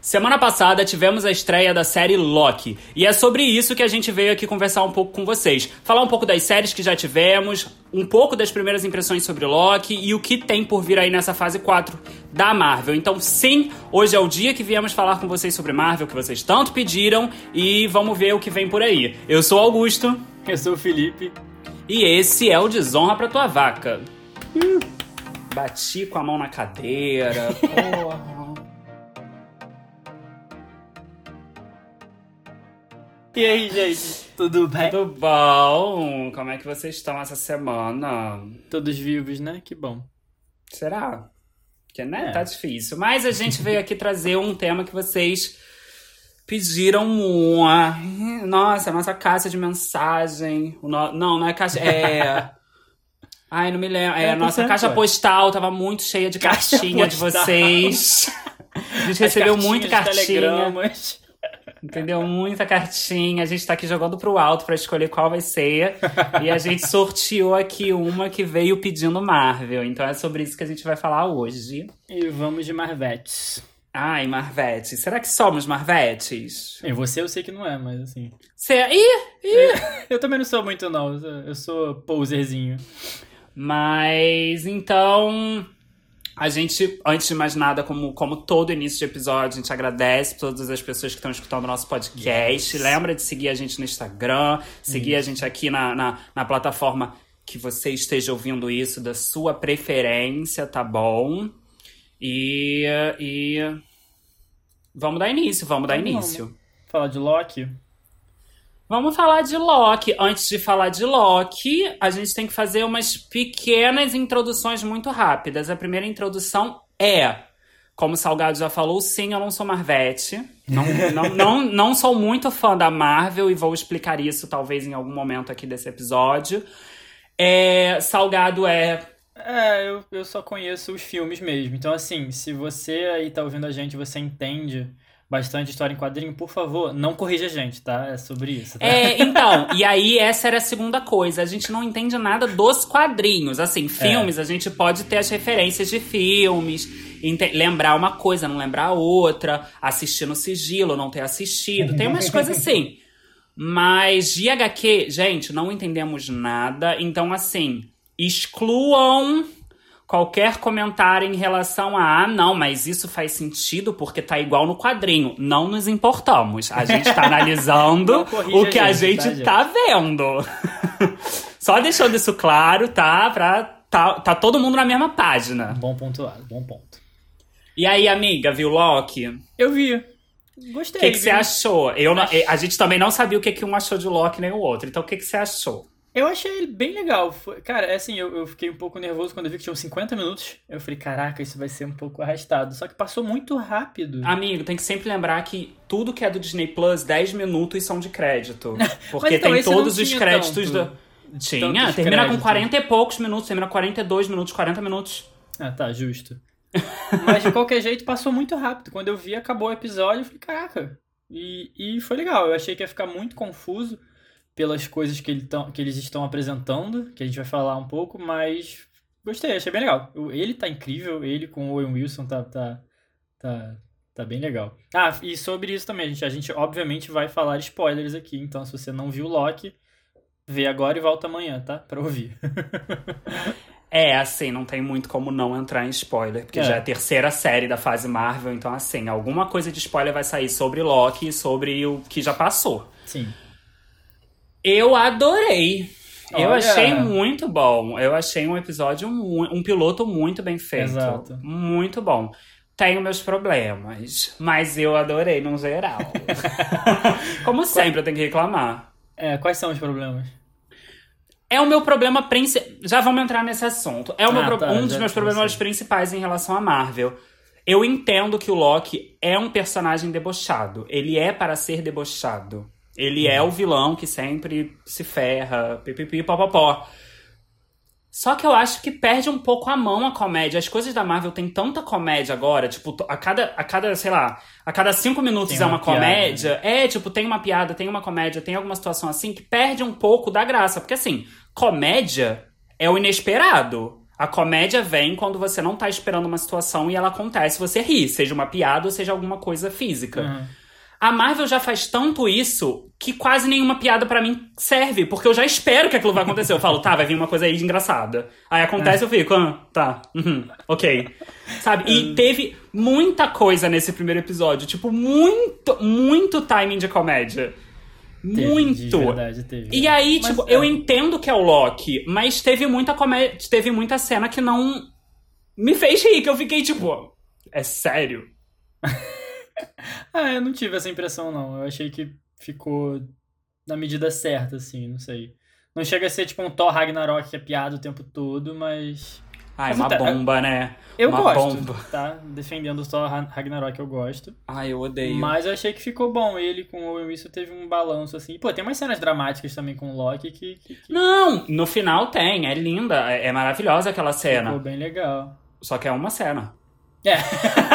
Semana passada tivemos a estreia da série Loki, e é sobre isso que a gente veio aqui conversar um pouco com vocês. Falar um pouco das séries que já tivemos, um pouco das primeiras impressões sobre Loki e o que tem por vir aí nessa fase 4 da Marvel. Então, sim, hoje é o dia que viemos falar com vocês sobre Marvel, que vocês tanto pediram, e vamos ver o que vem por aí. Eu sou Augusto. Eu sou o Felipe. E esse é o Desonra pra Tua Vaca. Bati com a mão na cadeira, porra. E aí, gente? Tudo bem? Tudo bom? Como é que vocês estão essa semana? Todos vivos, né? Que bom. Será? Porque, né? É. Tá difícil. Mas a gente veio aqui trazer um tema que vocês pediram muito. Nossa, a nossa caixa de mensagem. No- Não, não é caixa. É. Ai, não me lembro. É, É, a nossa tá caixa ué. postal tava muito cheia de Caixa cartinha de vocês. A gente recebeu muita Cartinhas, cartinha. Entendeu? Muita cartinha. A gente tá aqui jogando pro alto pra escolher qual vai ser. e a gente sorteou aqui uma que veio pedindo Marvel. Então é sobre isso que a gente vai falar hoje. E vamos de Marvetes. Ai, Marvete. Será que somos Marvetes? E você eu sei que não é, mas assim. Cê... Ih! Eu também não sou muito, não. Eu sou poserzinho. Mas então. A gente, antes de mais nada, como, como todo início de episódio, a gente agradece todas as pessoas que estão escutando o nosso podcast. Lembra de seguir a gente no Instagram, seguir a gente aqui na, na, na plataforma que você esteja ouvindo isso, da sua preferência, tá bom? E. e vamos dar início, vamos dar Vamos. início. Falar de Loki. Vamos falar de Loki. Antes de falar de Loki, a gente tem que fazer umas pequenas introduções muito rápidas. A primeira introdução é, como o Salgado já falou, sim, eu não sou Marvete. Não, não, não, não sou muito fã da Marvel e vou explicar isso talvez em algum momento aqui desse episódio. É, Salgado é É, eu, eu só conheço os filmes mesmo. Então, assim, se você aí tá ouvindo a gente, você entende bastante história em quadrinho, por favor, não corrija a gente, tá? É sobre isso, tá? É, então, e aí essa era a segunda coisa. A gente não entende nada dos quadrinhos. Assim, filmes, a gente pode ter as referências de filmes, lembrar uma coisa, não lembrar outra, assistir no sigilo, não ter assistido. Tem umas coisas assim. Mas de HQ, gente, não entendemos nada. Então, assim, excluam qualquer comentário em relação a, ah, não, mas isso faz sentido porque tá igual no quadrinho. Não nos importamos. A gente tá analisando o que a a gente, gente, tá, tá vendo. Só deixando isso claro, tá? Pra tá, tá todo mundo na mesma página. Bom pontuado, bom ponto. E aí, amiga, viu Loki? Eu vi. O Gostei. que, que você achou? Eu não- a gente também não sabia o que, que um achou de Loki nem o outro. Então, o que, que você achou? Eu achei ele bem legal. Foi- cara, é assim, eu, eu fiquei um pouco nervoso quando eu vi que tinham 50 minutos. Eu falei, caraca, isso vai ser um pouco arrastado. Só que passou muito rápido. Amigo, tem que sempre lembrar que tudo que é do Disney Plus, 10 minutos são de crédito. Porque então, tem todos os créditos tanto- da. Tinha, termina com créditos. 40 e poucos minutos, termina com 42 minutos, 40 minutos. Ah, tá, justo. Mas de qualquer jeito passou muito rápido. Quando eu vi, acabou o episódio, eu falei, caraca. E, e foi legal. Eu achei que ia ficar muito confuso pelas coisas que, ele tão- que eles estão apresentando, que a gente vai falar um pouco, mas gostei, achei bem legal. Ele tá incrível, ele com o Owen Wilson tá, tá, tá, tá bem legal. Ah, e sobre isso também, a gente, a gente obviamente vai falar spoilers aqui, então se você não viu Loki, vê agora e volta amanhã, tá? Pra ouvir. É, assim, não tem muito como não entrar em spoiler, porque É. já é a terceira série da fase Marvel, então, assim, alguma coisa de spoiler vai sair sobre Loki e sobre o que já passou. Sim. Eu adorei. Eu Olha. achei muito bom. Eu achei um episódio, mu- um piloto muito bem feito. Exato. Muito bom. Tenho meus problemas, mas eu adorei no geral. Como sempre, eu tenho que reclamar. É, quais são os problemas? É o meu problema principal. Já vamos entrar nesse assunto. É Ah, pro- tá, um dos meus problemas principais em relação a Marvel. Eu entendo que o Loki é um personagem debochado. Ele é para ser debochado. Ele é o vilão que sempre se ferra, pipipi, popopó. Só que eu acho que perde um pouco a mão a comédia. As coisas da Marvel tem tanta comédia agora, tipo, a cada, a cada sei lá, a cada cinco minutos é uma uma piada, comédia. É, tipo, tem uma piada, tem uma comédia, tem alguma situação assim que perde um pouco da graça. Porque assim, comédia é o inesperado. A comédia vem quando você não tá esperando uma situação e ela acontece, você ri, seja uma piada ou seja alguma coisa física. Uhum. A Marvel já faz tanto isso que quase nenhuma piada para mim serve, porque eu já espero que aquilo vai acontecer. Eu falo, tá, vai vir uma coisa aí de engraçada. Aí acontece, é. eu fico, ah, tá, uhum, ok. Sabe? E teve muita coisa nesse primeiro episódio, tipo, muito, muito timing de comédia. Teve, muito. Verdade, teve, e aí, mas, tipo, é. eu entendo que é o Loki, mas teve muita comédia, teve muita cena que não me fez rir, que eu fiquei tipo, é sério? ah, eu não tive essa impressão, não. Eu achei que ficou na medida certa, assim, não sei. Não chega a ser tipo um Thor Ragnarok que é piada o tempo todo, mas. Ai, uma bomba, né? Eu uma gosto, bomba. tá? Defendendo o Thor Ragnarok, eu gosto. Ai, eu odeio. Mas eu achei que ficou bom. Ele com o Owen Wilson teve um balanço, assim. Pô, tem umas cenas dramáticas também com o Loki que... que, que... Não, no final tem. É linda. É, é maravilhosa aquela cena. Ficou bem legal. Só que é uma cena. É.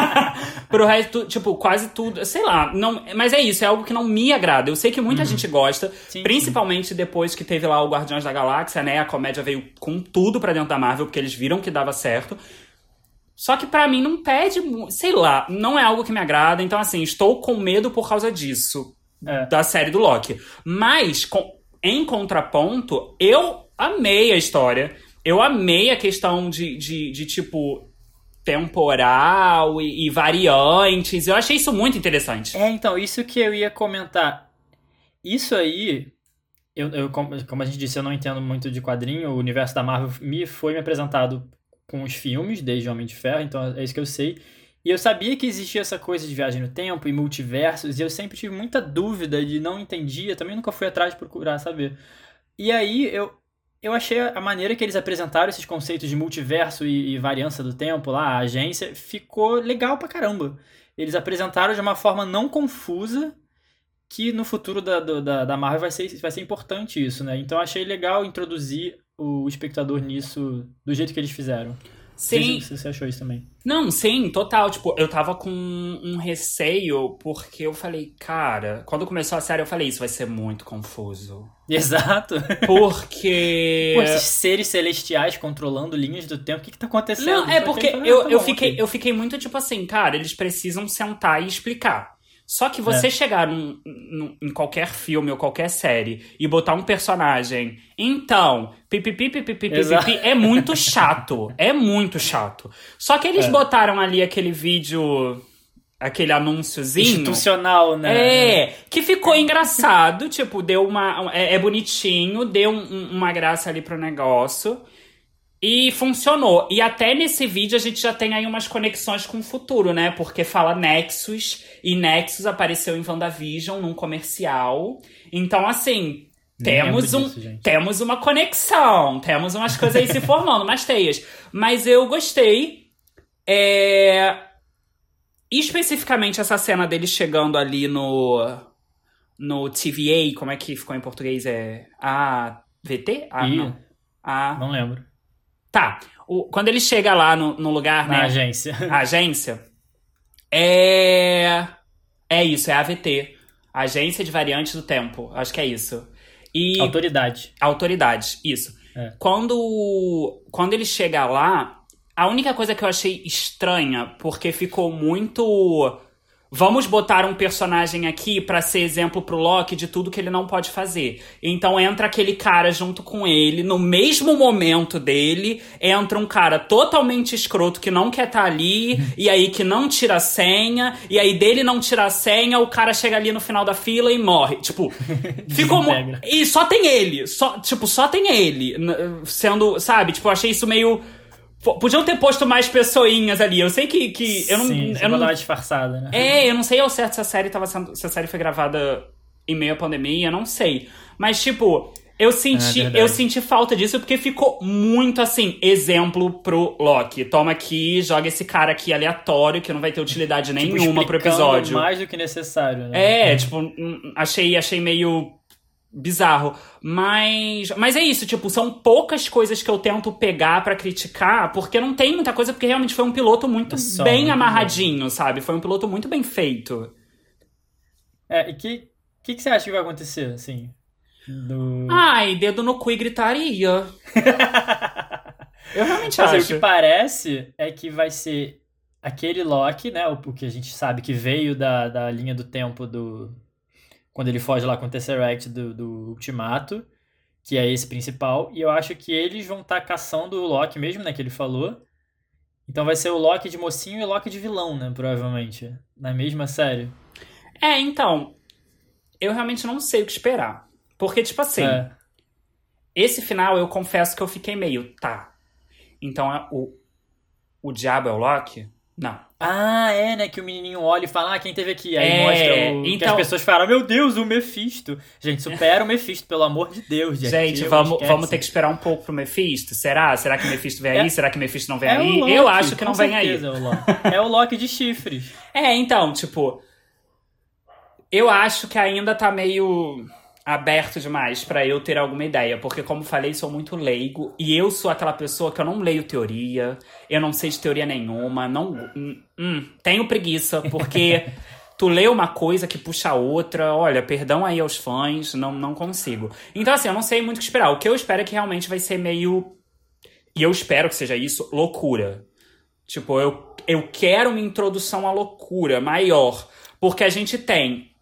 Pro resto, tipo, quase tudo. Sei lá, não, mas é isso, é algo que não me agrada. Eu sei que muita uhum. gente gosta, sim, principalmente sim. depois que teve lá o Guardiões da Galáxia, né? A comédia veio com tudo pra dentro da Marvel, porque eles viram que dava certo. Só que para mim não pede, sei lá, não é algo que me agrada, então assim, estou com medo por causa disso. É. Da série do Loki. Mas, com, em contraponto, eu amei a história. Eu amei a questão de, de, de tipo, temporal e, e, variantes. Eu achei isso muito interessante. É, então, isso que eu ia comentar. Isso aí, eu, eu, como a gente disse, eu não entendo muito de quadrinho. O universo da Marvel me foi me apresentado com os filmes, desde Homem de Ferro, então é isso que eu sei. E eu sabia que existia essa coisa de viagem no tempo e multiversos, e eu sempre tive muita dúvida de não entendia, também nunca fui atrás de procurar saber. E aí eu, eu achei a maneira que eles apresentaram esses conceitos de multiverso e, e, do tempo lá, a agência, ficou legal pra caramba. Eles apresentaram de uma forma não confusa, que no futuro da, da, da Marvel vai ser, vai ser importante isso, né? Então achei legal introduzir o espectador nisso do jeito que eles fizeram. Sim. Se você achou isso também. Não, sim, total. Tipo, eu tava com um receio, porque eu falei, cara, quando começou a série, eu falei, isso vai ser muito confuso. Exato. Porque. Pô, esses seres celestiais controlando linhas do tempo, o que, que tá acontecendo? Não, é porque eu, eu, fiquei, eu fiquei muito tipo assim, cara, eles precisam sentar e explicar. Só que você é. chegar num, num, em qualquer filme ou qualquer série e botar um personagem, então, pipipi, pipipi, pipipi, é muito chato. É muito chato. Só que eles é. botaram ali aquele vídeo aquele anúnciozinho. Institucional, né? É, que ficou engraçado, tipo, deu uma. É, é bonitinho, deu um, uma graça ali pro negócio. E funcionou. E até nesse vídeo a gente já tem aí umas conexões com o futuro, né? Porque fala Nexus, e Nexus apareceu em WandaVision num comercial. Então, assim, temos, um, disso, temos uma conexão, temos umas coisas aí se formando, umas teias. Mas eu gostei. É... Especificamente essa cena dele chegando ali no. No TVA, como é que ficou em português? É. A. VT? Ah, não. A... Não lembro. Tá. O, quando ele chega lá no, no lugar, Na né? agência. A agência. É. É isso, é a AVT. Agência de Variantes do Tempo. Acho que é isso. E... Autoridade. Autoridade, isso. É. Quando, quando ele chega lá, a única coisa que eu achei estranha, porque ficou muito Vamos botar um personagem aqui para ser exemplo pro Loki de tudo que ele não pode fazer. Então entra aquele cara junto com ele, no mesmo momento dele, entra um cara totalmente escroto que não quer estar tá ali, e aí que não tira a senha, e aí dele não tira a senha, o cara chega ali no final da fila e morre. Tipo, ficou. e só tem ele. Só, tipo, só tem ele. Sendo, sabe? Tipo, eu achei isso meio Podiam ter posto mais pessoinhas ali. Eu sei que. que eu não, Sim, eu não dar uma disfarçada, né? É, eu não sei ao certo se a série tava sendo. Se a série foi gravada em meio à pandemia, eu não sei. Mas, tipo, eu senti, é eu senti falta disso porque ficou muito assim, exemplo pro Loki. Toma aqui, joga esse cara aqui aleatório que não vai ter utilidade tipo, nenhuma pro episódio. mais do que necessário, né? É, tipo, achei, achei meio bizarro. Mas, mas é isso, tipo, são poucas coisas que eu tento pegar para criticar, porque não tem muita coisa, porque realmente foi um piloto muito bem muito amarradinho, bom. sabe? Foi um piloto muito bem feito. É, e que que, que você acha que vai acontecer, assim? Do... Ai, dedo no cu e gritaria. Eu realmente Mas, acho. o que parece é que vai ser aquele Loki, né? O, o que a gente sabe que veio da, da linha do tempo do. Quando ele foge lá com o Tesseract do, do Ultimato, que é esse principal. E eu acho que eles vão estar caçando o Loki mesmo, né? Que ele falou. Então vai ser o Loki de mocinho e o Loki de vilão, né? Provavelmente. Na mesma série. É, então. Eu realmente não sei o que esperar. Porque, tipo assim, É. esse final eu confesso que eu fiquei meio, tá. Então o, o diabo é o Loki? Não. Ah, é, né? Que o menininho olha e fala, ah, quem teve aqui? Aí É, mostra o... que então- as pessoas falam, meu Deus, o Mephisto. Gente, supera o Mephisto, pelo amor de Deus, gente. Gente, Eu vamos, esquece. vamos ter que esperar um pouco pro Mephisto? Será? Será que o Mephisto vem aí? É- Será que o Mephisto não vem É aí? Loki, eu acho que não vem aí. certeza É o, é o Loki de chifres. É, então, tipo. Eu acho que ainda tá meio aberto demais pra eu ter alguma ideia, porque como falei, sou muito leigo e eu sou aquela pessoa que eu não leio teoria, eu não sei de teoria nenhuma, não hum, hum, tenho preguiça, porque tu lê uma coisa que puxa a outra, olha, perdão aí aos fãs, não não consigo. Então assim, eu não sei muito o que esperar. O que eu espero é que realmente vai ser meio e eu espero que seja isso, loucura. Tipo, eu, eu quero uma introdução à loucura maior. Porque a gente tem.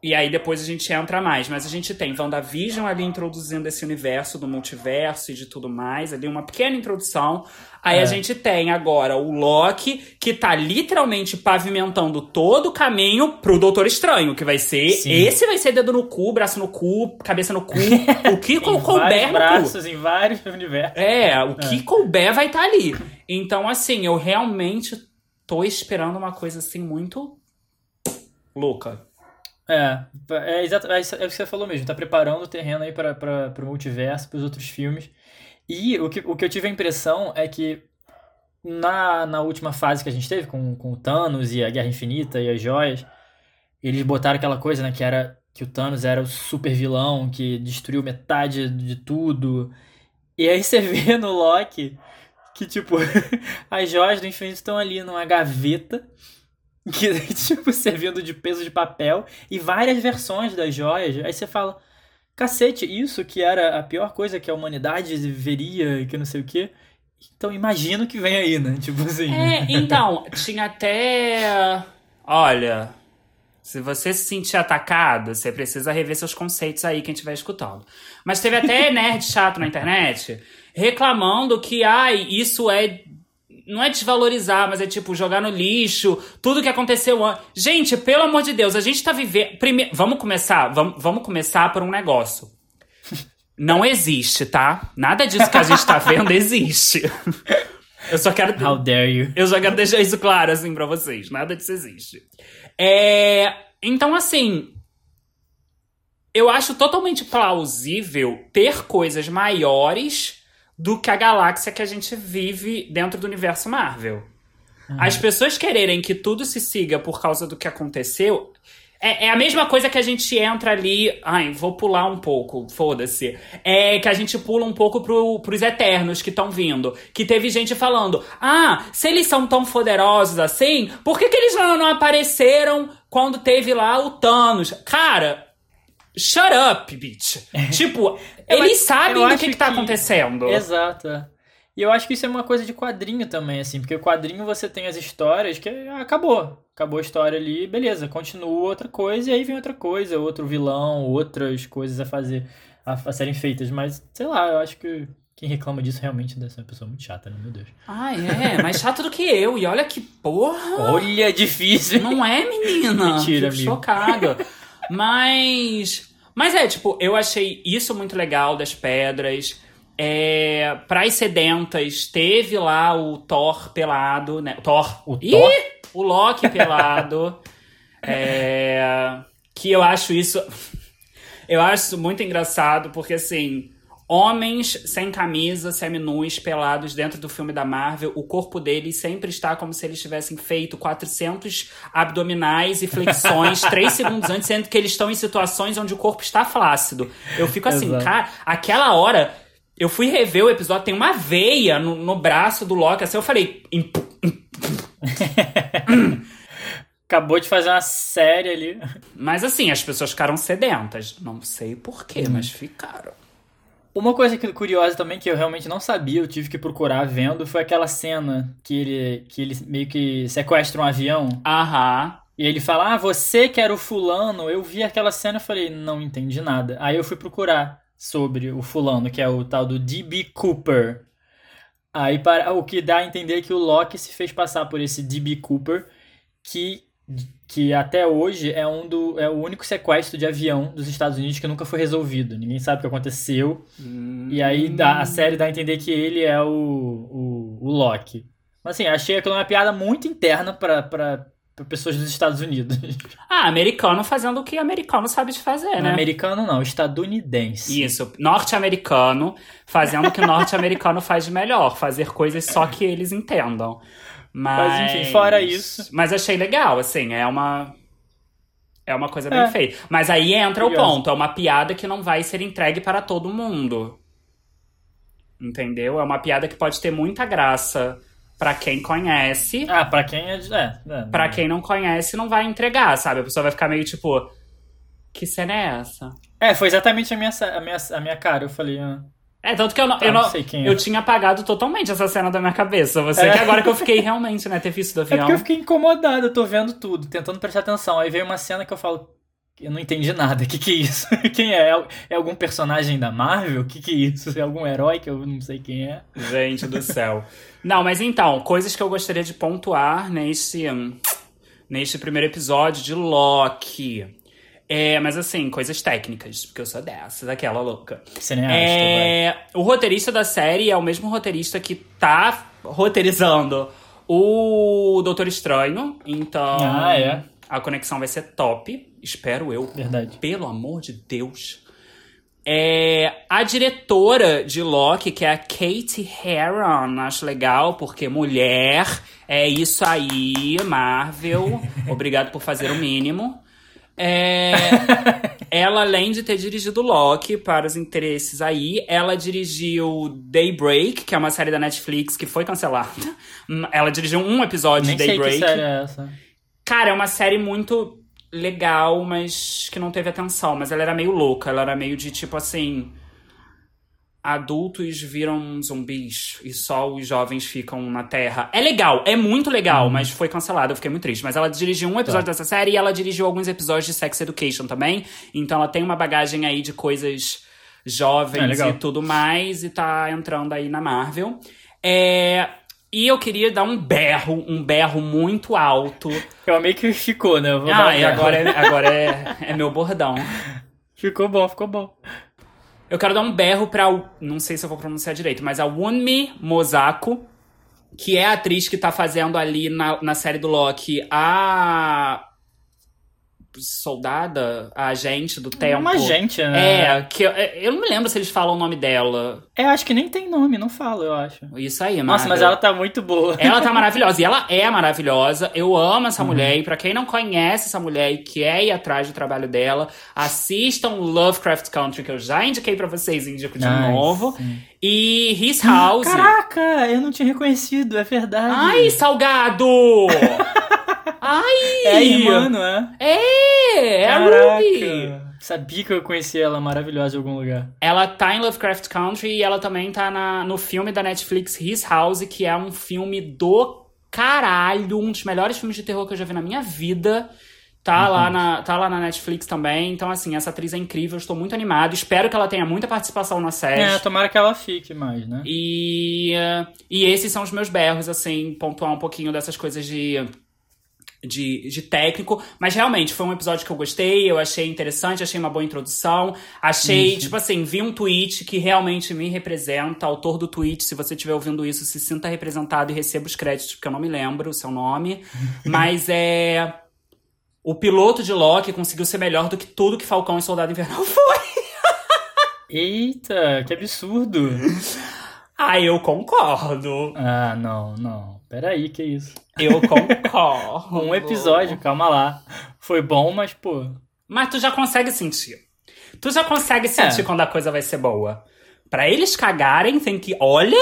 E aí depois a gente entra mais, mas a gente tem WandaVision ali introduzindo esse universo do multiverso e de tudo mais, ali uma pequena introdução. Aí É. a gente tem agora o Loki, que tá literalmente pavimentando todo o caminho pro Doutor Estranho, que vai ser. Sim. Esse vai ser dedo no cu, braço no cu, cabeça no cu, o que couber cu. braços, em vários universos. É, o que couber vai estar ali. Então, assim, eu realmente tô esperando uma coisa assim muito louca. É, é, exato, é é o que você falou mesmo, tá preparando o terreno aí para o multiverso, para os outros filmes. E o que, o que eu tive a impressão é que na, na última fase que a gente teve, com, com o Thanos e a Guerra Infinita e as joias, eles botaram aquela coisa, né, que era que o Thanos era o super vilão, que destruiu metade de tudo. E aí você vê no Loki que, tipo, as joias do infinito estão ali numa gaveta que tipo servindo de peso de papel e várias versões das joias. Aí você fala, cacete, isso que era a pior coisa que a humanidade veria, que não sei o quê. Então imagino que vem aí, né? Tipo assim. É, então, tinha até. Olha, se você se sentir atacado, você precisa rever seus conceitos aí, quem estiver escutando. Mas teve até nerd chato na internet reclamando que, ai, isso é. Não é desvalorizar, mas é tipo jogar no lixo, tudo que aconteceu antes. Gente, pelo amor de Deus, a gente tá vivendo. Primeiro, vamos começar, vamos, vamos começar por um negócio. Não existe, tá? Nada disso que a gente tá vendo existe. Eu só quero. How dare you? Eu só quero deixar isso claro, assim, pra vocês. Nada disso existe. É... Então, assim. Eu acho totalmente plausível ter coisas maiores do que a galáxia que a gente vive dentro do universo Marvel. As pessoas quererem que tudo se siga por causa do que aconteceu. É, é a mesma coisa que a gente entra ali. Ai, vou pular um pouco, foda-se. É que a gente pula um pouco pro, pros Eternos que estão vindo. Que teve gente falando: Ah, se eles são tão poderosos assim, por que, que eles não, não apareceram quando teve lá o Thanos? Cara, shut up, bitch. tipo, Eu eles acho- sabem eu do que, que tá acontecendo. Exato. é. E eu acho que isso é uma coisa de quadrinho também, assim, porque o quadrinho você tem as histórias que ah, acabou. Acabou a história ali, beleza, continua outra coisa e aí vem outra coisa, outro vilão, outras coisas a fazer, a, a serem feitas. Mas, sei lá, eu acho que quem reclama disso realmente deve ser uma pessoa muito chata, né? Meu Deus. Ah, é, mais chato do que eu. E olha que porra. Olha, difícil. Não é, menina? Mentira, Fico amigo. chocada. Mas. Mas é, tipo, eu achei isso muito legal das pedras. É, pras sedentas, teve lá o Thor pelado, né? Thor. O Ih, Thor? O Loki pelado. É, que eu acho isso. Eu acho isso muito engraçado, porque assim. Homens sem camisa, seminus, pelados dentro do filme da Marvel, o corpo deles sempre está como se eles tivessem feito 400 abdominais e flexões 3 segundos antes, sendo que eles estão em situações onde o corpo está flácido. Eu fico assim, Exato. cara, aquela hora, eu fui rever o episódio, tem uma veia no, no braço do Loki, assim, eu falei, "Imp- Acabou de fazer uma série ali. mas assim, as pessoas ficaram sedentas. Não sei porquê, mas ficaram. Uma coisa curiosa também que eu realmente não sabia, eu tive que procurar vendo, foi aquela cena que ele, que ele meio que sequestra um avião. Aham. E ele fala, ah, você que era o fulano. Eu vi aquela cena e falei, não entendi nada. Aí eu fui procurar sobre o fulano, que é o tal do D.B. Cooper. Aí para, o que dá a entender que o Loki se fez passar por esse D.B. Cooper, que, que até hoje é, um do, é o único sequestro de avião dos Estados Unidos que nunca foi resolvido. Ninguém sabe o que aconteceu. Hum. E aí dá, a série dá a entender que ele é o, o, o Loki. Mas assim, achei aquilo uma piada muito interna pra pessoas dos Estados Unidos. Ah, americano fazendo o que americano sabe de fazer, né? Americano não, estadunidense. Isso, norte-americano fazendo o que norte-americano faz de melhor, fazer coisas só que eles entendam. Mas, Mas, enfim, fora isso- Mas achei legal, assim, é uma. É uma coisa bem É. feita. Mas aí entra o Curioso. ponto: é uma piada que não vai ser entregue para todo mundo. Entendeu? É uma piada que pode ter muita graça pra quem conhece. Ah, pra quem é. é, é. Pra quem não conhece, não vai entregar, sabe? A pessoa vai ficar meio tipo. Que cena é essa? É, foi exatamente a minha, a minha, a minha cara. Eu falei. Ah, É, tanto que eu não, Tá, eu não, não sei quem é. eu tinha apagado totalmente essa cena da minha cabeça. Você É. que agora que eu fiquei realmente, né, ter visto do É avião. porque eu fiquei incomodado, eu tô vendo tudo, tentando prestar atenção. Aí veio uma cena que eu falo. Eu não entendi nada. O que, que é isso? Quem é? É algum personagem da Marvel? O que, que é isso? É algum herói que eu não sei quem é? Gente do céu. Não, mas então, coisas que eu gostaria de pontuar neste, hum, neste primeiro episódio de Loki. É, mas assim, coisas técnicas, porque eu sou dessa, daquela louca. Cineasta, vai. É, o roteirista da série é o mesmo roteirista que tá roteirizando o Doutor Estranho, então Ah, é. a conexão vai ser top, espero eu. Verdade. Pelo amor de Deus. É, a diretora de Loki, que é a Kate Herron, acho legal, porque mulher, é isso aí, Marvel. Obrigado por fazer o mínimo. É, ela, além de ter dirigido Loki para os interesses aí, ela dirigiu Daybreak, que é uma série da Netflix que foi cancelada. Ela dirigiu um episódio Nem de sei que Daybreak. série é essa. Cara, é uma série muito legal, mas que não teve atenção. Mas ela era meio louca. Ela era meio de tipo assim. Adultos viram zumbis e só os jovens ficam na Terra. É legal, é muito legal, mas foi cancelada, eu fiquei muito triste. Mas ela dirigiu um episódio Tá. dessa série e ela dirigiu alguns episódios de Sex Education também. Então ela tem uma bagagem aí de coisas É, jovens legal. e tudo mais, e tá entrando aí na Marvel. É. E eu queria dar um berro, um berro muito alto Eu amei que ficou, né? Ah, um agora, é, agora é, é meu bordão. Ficou bom, ficou bom. Eu quero dar um berro pra. Não sei se eu vou pronunciar direito, mas a Wunmi Mosako, que é a atriz que tá fazendo ali na, na série do Loki a. Soldada, a agente do tempo. Uma gente, né? É, que eu, eu não me lembro se eles falam o nome dela. É, acho que nem tem nome, não fala, eu acho. Isso aí, Nossa, mas ela tá muito boa. Ela tá maravilhosa. E ela é maravilhosa. Eu amo essa Uhum. mulher. E pra quem não conhece essa mulher e quer ir atrás do trabalho dela, assistam Lovecraft Country, que eu já indiquei pra vocês e indico de Nice. novo. E His House. Caraca, eu não tinha reconhecido, é verdade. Ai, salgado! Ai! é a irmã, não é? É, é a Ruby. Sabia que eu conhecia ela maravilhosa em algum lugar. Ela tá em Lovecraft Country e ela também tá na, no filme da Netflix His House, que é um filme do caralho, um dos melhores filmes de terror que eu já vi na minha vida. Tá lá, na, tá lá na Netflix também. Então, assim, essa atriz é incrível, estou muito animado. Espero que ela tenha muita participação na série. É, tomara que ela fique mais, né? E, eh, e esses são os meus berros, assim, pontuar um pouquinho dessas coisas de, de, de técnico. Mas realmente, foi um episódio que eu gostei, eu achei interessante, achei uma boa introdução. Achei, tipo assim, vi um tweet que realmente me representa. Autor do tweet, se você estiver ouvindo isso, se sinta representado e receba os créditos, porque eu não me lembro o seu nome. Mas é. O piloto de Loki conseguiu ser melhor do que tudo que Falcão e Soldado Invernal foi. Eita, que absurdo. Ah, eu concordo. Ah, não, não. Peraí, que isso. Eu concordo. Um episódio, calma lá. Foi bom, mas, pô. Mas tu já consegue sentir. Tu já consegue sentir É. quando a coisa vai ser boa. Pra eles cagarem, tem que. Olha!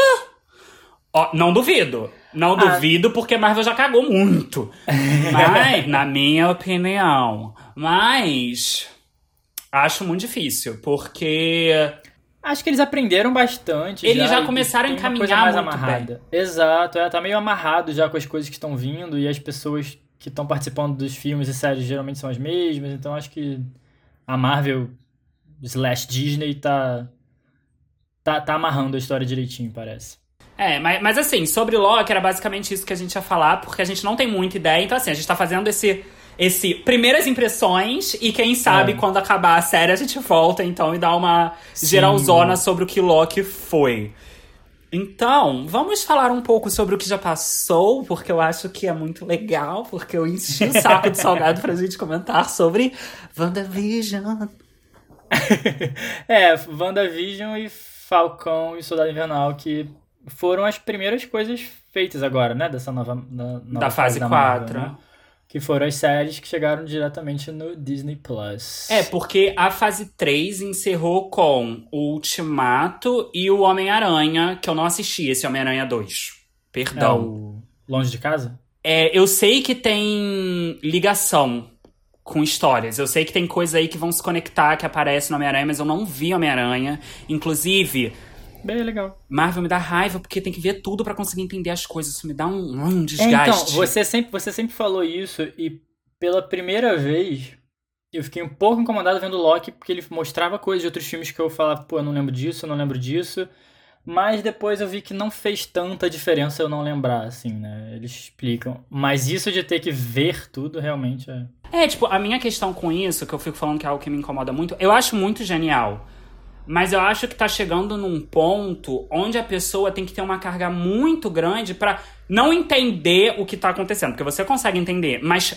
Ó, não duvido. Não Ah. duvido porque Marvel já cagou muito. Mas, na minha opinião. Mas. Acho muito difícil, porque. Acho que eles aprenderam bastante. Eles já, já começaram a encaminhar mais muito amarrada. bem. Exato, é, tá meio amarrado já com as coisas que estão vindo e as pessoas que estão participando dos filmes e séries geralmente são as mesmas, então acho que a Marvel slash Disney tá, tá, tá amarrando a história direitinho, parece. É, mas, mas assim, sobre Loki era basicamente isso que a gente ia falar, porque a gente não tem muita ideia, então assim, a gente tá fazendo esse esse primeiras impressões e quem sabe É. quando acabar a série a gente volta então e dá uma Sim. geralzona sobre o que Loki foi. Então, vamos falar um pouco sobre o que já passou, porque eu acho que é muito legal, porque eu enchi o saco de salgado pra gente comentar sobre WandaVision. é, WandaVision e Falcão e Soldado Invernal, que foram as primeiras coisas feitas agora, né? Dessa nova, na- nova Da fase da Marvel, 4. né? Que foram as séries que chegaram diretamente no Disney Plus. É, porque a fase 3 encerrou com o Ultimato e o Homem-Aranha, que eu não assisti, esse Homem-Aranha 2. É Perdão. o Longe de Casa? É, eu sei que tem ligação com histórias. Eu sei que tem coisa aí que vão se conectar, que aparece no Homem-Aranha, mas eu não vi Homem-Aranha. Inclusive, Bem legal. Marvel me dá raiva porque tem que ver tudo pra conseguir entender as coisas. Isso me dá um, um É, desgaste. então, você sempre, você sempre falou isso e pela primeira vez eu fiquei um pouco incomodado vendo o Loki porque ele mostrava coisas de outros filmes que eu falava, pô, eu não lembro disso, eu não lembro disso. Mas depois eu vi que não fez tanta diferença eu não lembrar, assim, né? Eles explicam. Mas isso de ter que ver tudo realmente é. É, tipo, a minha questão com isso, que eu fico falando que é algo que me incomoda muito, eu acho muito genial. Mas eu acho que tá chegando num ponto onde a pessoa tem que ter uma carga muito grande pra não entender o que tá acontecendo. Porque você consegue entender, mas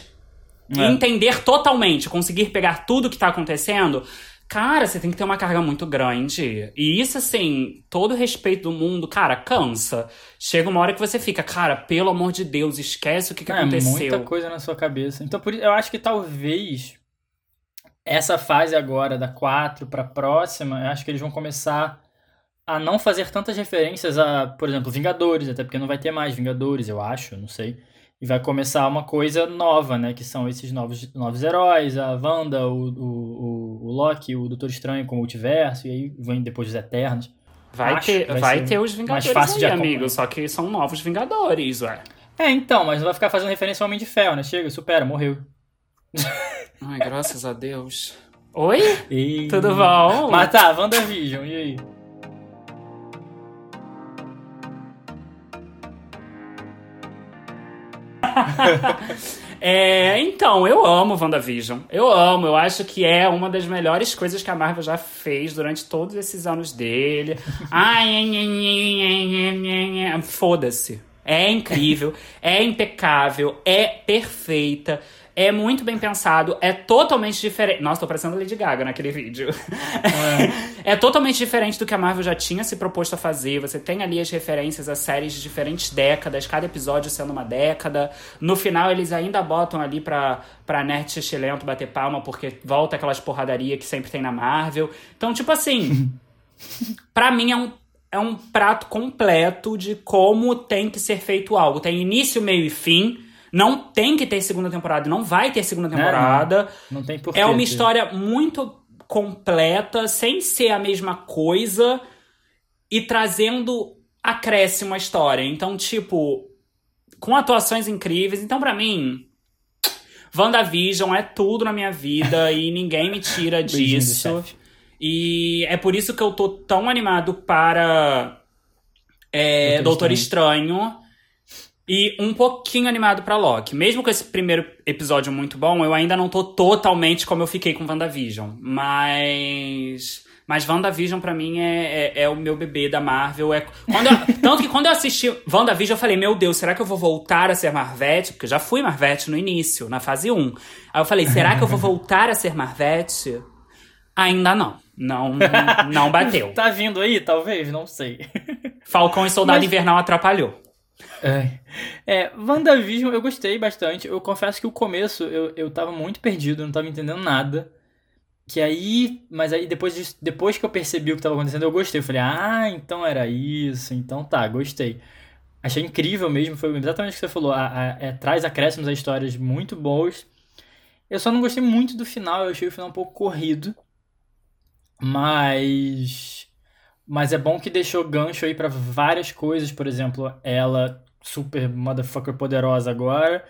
É. entender totalmente, conseguir pegar tudo que tá acontecendo, cara, você tem que ter uma carga muito grande. E isso, assim, todo o respeito do mundo, cara, cansa. Chega uma hora que você fica, cara, pelo amor de Deus, esquece o que, que é aconteceu. muita coisa na sua cabeça. Então, por isso, eu acho que talvez essa fase agora da 4 pra próxima, eu acho que eles vão começar a não fazer tantas referências a, por exemplo, Vingadores, até porque não vai ter mais Vingadores, eu acho, não sei. E vai começar uma coisa nova, né? Que são esses novos, novos heróis, a Wanda, o, o, o, Loki, o Doutor Estranho com o multiverso, e aí vem depois os Eternos. Vai, Acho ter, vai vai ter os mais Vingadores fácil aí, de acompanhar. amigo. Só que são novos Vingadores, ué. É, então, mas não vai ficar fazendo referência ao Homem de Ferro, né? Chega, supera, morreu. Ai, graças a Deus. Oi? E... Tudo bom? Mas tá, WandaVision, e aí? É, então, eu amo WandaVision. Eu amo, eu acho que é uma das melhores coisas que a Marvel já fez durante todos esses anos dele. Foda-se. É incrível, é impecável, é perfeita, é muito bem pensado, é totalmente diferente. Nossa, tô parecendo Lady Gaga naquele vídeo. É. totalmente diferente do que a Marvel já tinha se proposto a fazer. Você tem ali as referências a séries de diferentes décadas, cada episódio sendo uma década. No final, eles ainda botam ali pra, pra nerd xixilento bater palma, porque volta aquelas porradaria que sempre tem na Marvel. Então, tipo assim, pra mim é um, é um prato completo de como tem que ser feito algo. Tem início, meio e fim. Não tem que ter segunda temporada, não vai ter segunda temporada. Não tem porquê. É uma história muito completa, sem ser a mesma coisa e trazendo acréscimo à história. Então, tipo, com atuações incríveis. Então, pra mim, WandaVision é tudo na minha vida e ninguém me tira disso. E é por isso que eu tô tão animado para é, Doutor Doutor Estranho. Estranho. E um pouquinho animado pra Loki. Mesmo com esse primeiro episódio muito bom, eu ainda não tô totalmente como eu fiquei com WandaVision. Mas. Mas WandaVision pra mim é, é, é o meu bebê da Marvel. É, quando eu- tanto que quando eu assisti WandaVision, eu falei, meu Deus, será que eu vou voltar a ser Marvete? Porque eu já fui Marvete no início, na fase 1. Aí eu falei, será que eu vou voltar a ser Marvete? Ainda não. Não, não bateu. Tá vindo aí, talvez? Não sei. Falcão e Soldado Mas- Invernal atrapalhou. É. é, WandaVision eu gostei bastante. Eu confesso que o começo eu, eu tava muito perdido, não tava entendendo nada. Que aí, mas aí depois, depois que eu percebi o que tava acontecendo, eu gostei. Eu falei, ah, então era isso, então tá, gostei. Achei incrível mesmo, foi exatamente o que você falou. A, a- é, traz acréscimos a histórias muito boas. Eu só não gostei muito do final, eu achei o final um pouco corrido. Mas. Mas é bom que deixou gancho aí pra várias coisas, por exemplo, ela super motherfucker poderosa agora.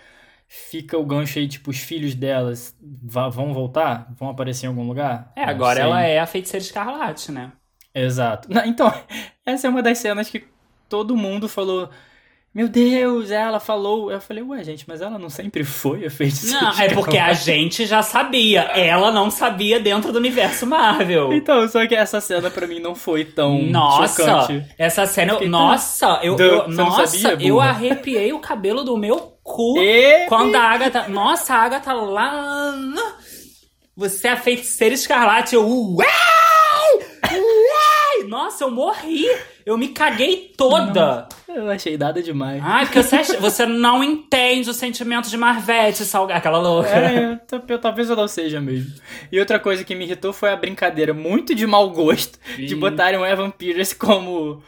Fica o gancho aí, tipo, os filhos delas vão voltar? Vão aparecer em algum lugar? É, agora ela é a feiticeira escarlate, né? Exato. Então, essa é uma das cenas que todo mundo falou. Meu Deus, ela falou. Eu falei, ué, gente, mas ela não sempre foi a feiticeira. Não, é porque a escarlate?" gente já sabia. Ela não sabia dentro do universo Marvel. Então, só que essa cena pra mim não foi tão Nossa, chocante. essa cena. eu- fiquei Nossa, eu, eu- nossa, sabia, eu arrepiei o cabelo do meu cu E... quando a Agatha. Nossa, a Agatha lá. Você é a feiticeira escarlate. Eu. Uai! Nossa, eu morri! Eu me caguei toda! Eu achei nada demais. Ai, porque você, você não entende o sentimento de Marvete, salga... aquela louca. É, eu- talvez eu não seja mesmo. E outra coisa que me irritou foi a brincadeira muito de mau gosto de Ih. botarem o Evan Peters como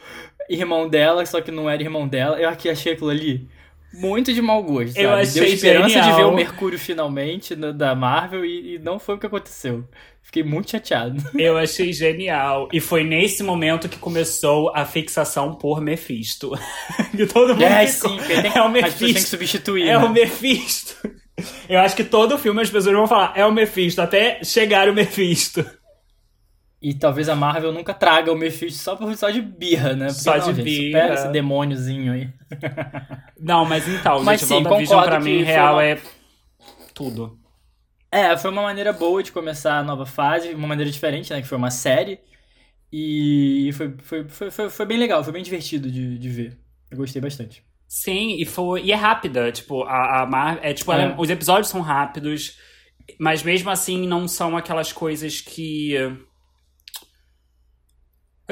irmão dela, só que não era irmão dela. Eu aqui achei aquilo ali muito de mau gosto. Eu sabe? achei Deu esperança de genial. ver o Mercúrio finalmente no- da Marvel e, e não foi o que aconteceu. Fiquei muito chateado. Eu achei genial. E foi nesse momento que começou a fixação por Mephisto. que todo mundo É, ficou- sim, tem, é o pessoas têm que Mephisto. substituir. É né? o Mephisto. Eu acho que todo filme as pessoas vão falar, é o Mephisto, até chegar o Mephisto. E talvez a Marvel nunca traga o Mephisto só, por, só de birra, né? Porque Só não, de gente, birra. Supera esse demôniozinho aí. Não, mas então, Mas gente, sim, WandaVision concordo pra mim, real, uma- é tudo. É, foi uma maneira boa de começar a nova fase, uma maneira diferente, né? Que foi uma série. E foi, foi, foi, foi, foi bem legal, foi bem divertido de, de ver. Eu gostei bastante. Sim, e foi. E é rápida, tipo, a, a Mar... é, tipo, ela- É. os episódios são rápidos, mas mesmo assim não são aquelas coisas que.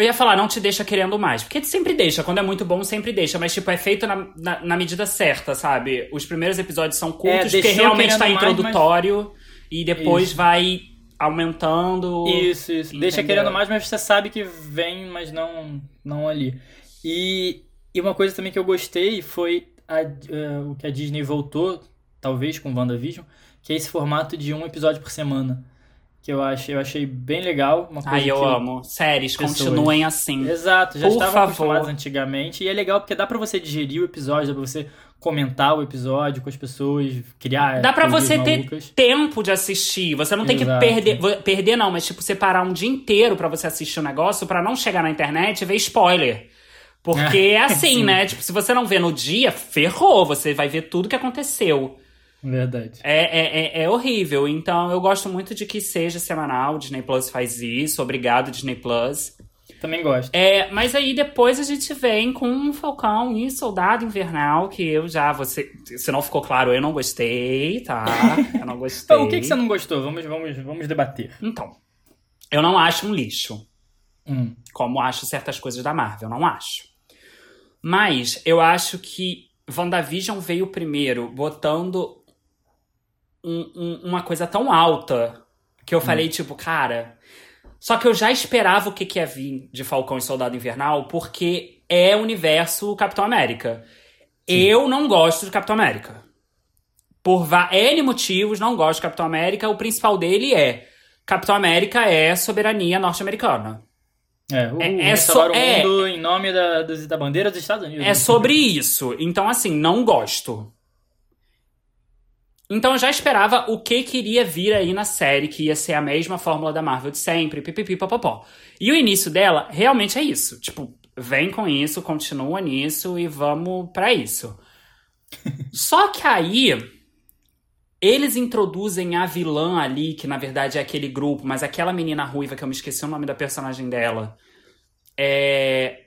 Eu ia falar, não te deixa querendo mais. Porque sempre deixa, quando é muito bom, sempre deixa. Mas, tipo, é feito na, na, na medida certa, sabe? Os primeiros episódios são curtos, porque deixou realmente tá querendo mais, introdutório. E depois Isso. vai aumentando. Isso, isso. Deixa Entendeu? querendo mais, mas você sabe que vem, mas não, não ali. E, e uma coisa também que eu gostei foi a- eh, o que a Disney voltou, talvez com WandaVision, que é esse formato de um episódio por semana. Que eu achei, eu achei bem legal. Uma coisa Ai, eu amo. Séries, Pessoas. continuem assim. Exato, já Por estavam favor. acostumados antigamente. E é legal porque dá pra você digerir o episódio, dá pra você comentar o episódio com as pessoas, criar. Dá pra teorias você ter malucas. tempo de assistir. Você não tem Exato. que perder. Perder não, mas tipo, separar um dia inteiro pra você assistir o negócio pra não chegar na internet e ver spoiler. Porque é assim, Sim. né? Tipo, se você não vê no dia, ferrou. Você vai ver tudo que aconteceu. Verdade. É, é, é, é horrível. Então, eu gosto muito de que seja semanal. O Disney Plus faz isso. Obrigado, Disney Plus. Também gosto. É, mas aí depois a gente vem com Falcão e Soldado Invernal, que eu já, você, se não ficou claro, eu não gostei, tá? Eu não gostei. Então, o que, que você não gostou? Vamos, vamos, vamos debater. Então, eu não acho um lixo, Hum. como acho certas coisas da Marvel, não acho. Mas eu acho que WandaVision veio primeiro botando um- um- uma coisa tão alta que eu falei, tipo, cara. Só que eu já esperava o que, que ia vir de Falcão e Soldado Invernal, porque é o universo Capitão América. Eu não gosto de Capitão América. Por N motivos, não gosto de Capitão América. O principal dele é: Capitão América é soberania norte-americana. É, o, É- o é restaurar só- o é- mundo em nome da, da bandeira dos Estados Unidos. É sobre isso. Então, assim, não gosto. Então eu já esperava o que queria vir aí na série, que ia ser a mesma fórmula da Marvel de sempre, pipipi, popopó. E o início dela realmente é isso. Tipo, vem com isso, continua nisso e vamos pra isso. Só que aí eles introduzem a vilã ali, que na verdade é aquele grupo, mas aquela menina ruiva que eu me esqueci o nome da personagem dela. É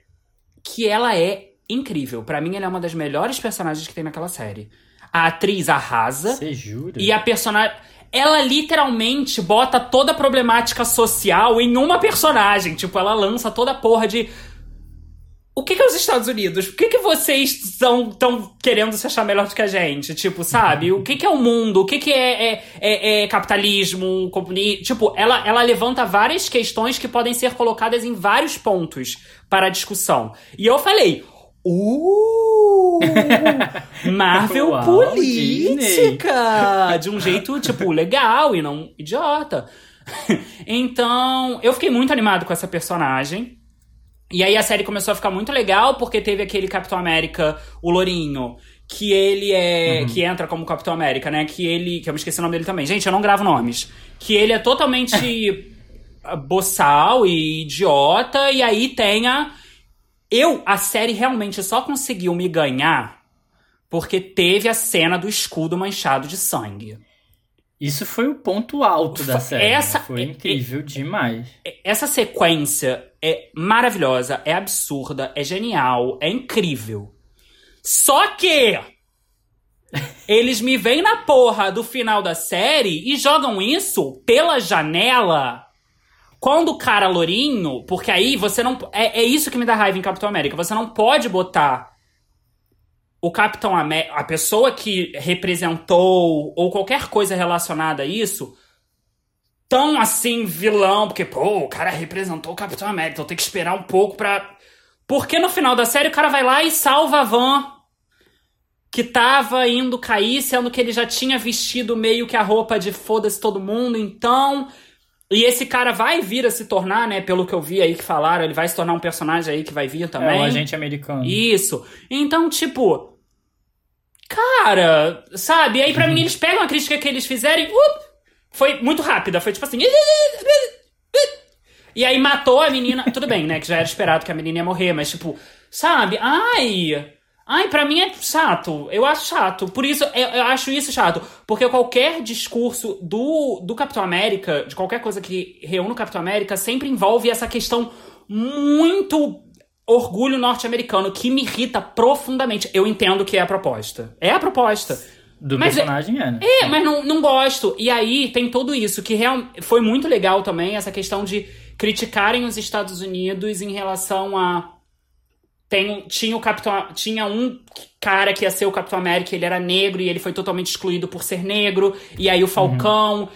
que ela é incrível. Pra mim, ela é uma das melhores personagens que tem naquela série. A atriz arrasa Você jura? e a personagem. Ela literalmente bota toda a problemática social em uma personagem. Tipo, ela lança toda a porra de. O que, que é os Estados Unidos? Por que, que vocês estão tão querendo se achar melhor do que a gente? Tipo, sabe? O que, que é o mundo? O que, que é, é, é- é capitalismo, comunismo? Tipo, ela, ela levanta várias questões que podem ser colocadas em vários pontos para a discussão. E eu falei. Uh! Marvel Uau, política! De um jeito, tipo, legal e não idiota. Então, eu fiquei muito animado com essa personagem. E aí a série começou a ficar muito legal, porque teve aquele Capitão América, o Lourinho, que ele é. Uhum. que entra como Capitão América, né? Que ele. que eu me esqueci o nome dele também. Gente, eu não gravo nomes. Que ele é totalmente boçal e idiota, e aí tem a. Eu, a série realmente só conseguiu me ganhar porque teve a cena do escudo manchado de sangue. Isso foi o ponto alto da série. Né? Essa foi é, incrível é, demais. É, essa sequência é maravilhosa, é absurda, é genial, é incrível. Só que eles me vêm na porra do final da série e jogam isso pela janela. Quando o cara lourinho, porque aí você não. É, é isso que me dá raiva em Capitão América. Você não pode botar o Capitão América, a pessoa que representou ou qualquer coisa relacionada a isso, tão assim vilão, porque, pô, o cara representou o Capitão América, então tem que esperar um pouco pra. Porque no final da série o cara vai lá e salva a van que tava indo cair, sendo que ele já tinha vestido meio que a roupa de foda-se todo mundo, então. E esse cara vai vir a se tornar, né? Pelo que eu vi aí que falaram, ele vai se tornar um personagem aí que vai vir também. É, um agente americano. Isso. Então, tipo, Cara, sabe? E aí, pra mim, eles pegam a crítica que eles fizeram e. Uh, foi muito rápida. Foi tipo assim. E aí matou a menina. Tudo bem, né? Que já era esperado que a menina ia morrer, mas tipo, sabe? Ai. Ai, pra mim é chato. Eu acho chato. Por isso, eu, eu, acho isso chato. Porque qualquer discurso do, do Capitão América, de qualquer coisa que reúne o Capitão América, sempre envolve essa questão muito orgulho norte-americano que me irrita profundamente. Eu entendo que é a proposta. É a proposta. Do mas é- personagem é, é né? É, mas não, não gosto. E aí tem tudo isso, que real, foi muito legal também, essa questão de criticarem os Estados Unidos em relação a. Tem, tinha o Capitão. Tinha um cara que ia ser o Capitão América, ele era negro e ele foi totalmente excluído por ser negro. E aí o Falcão. Uhum.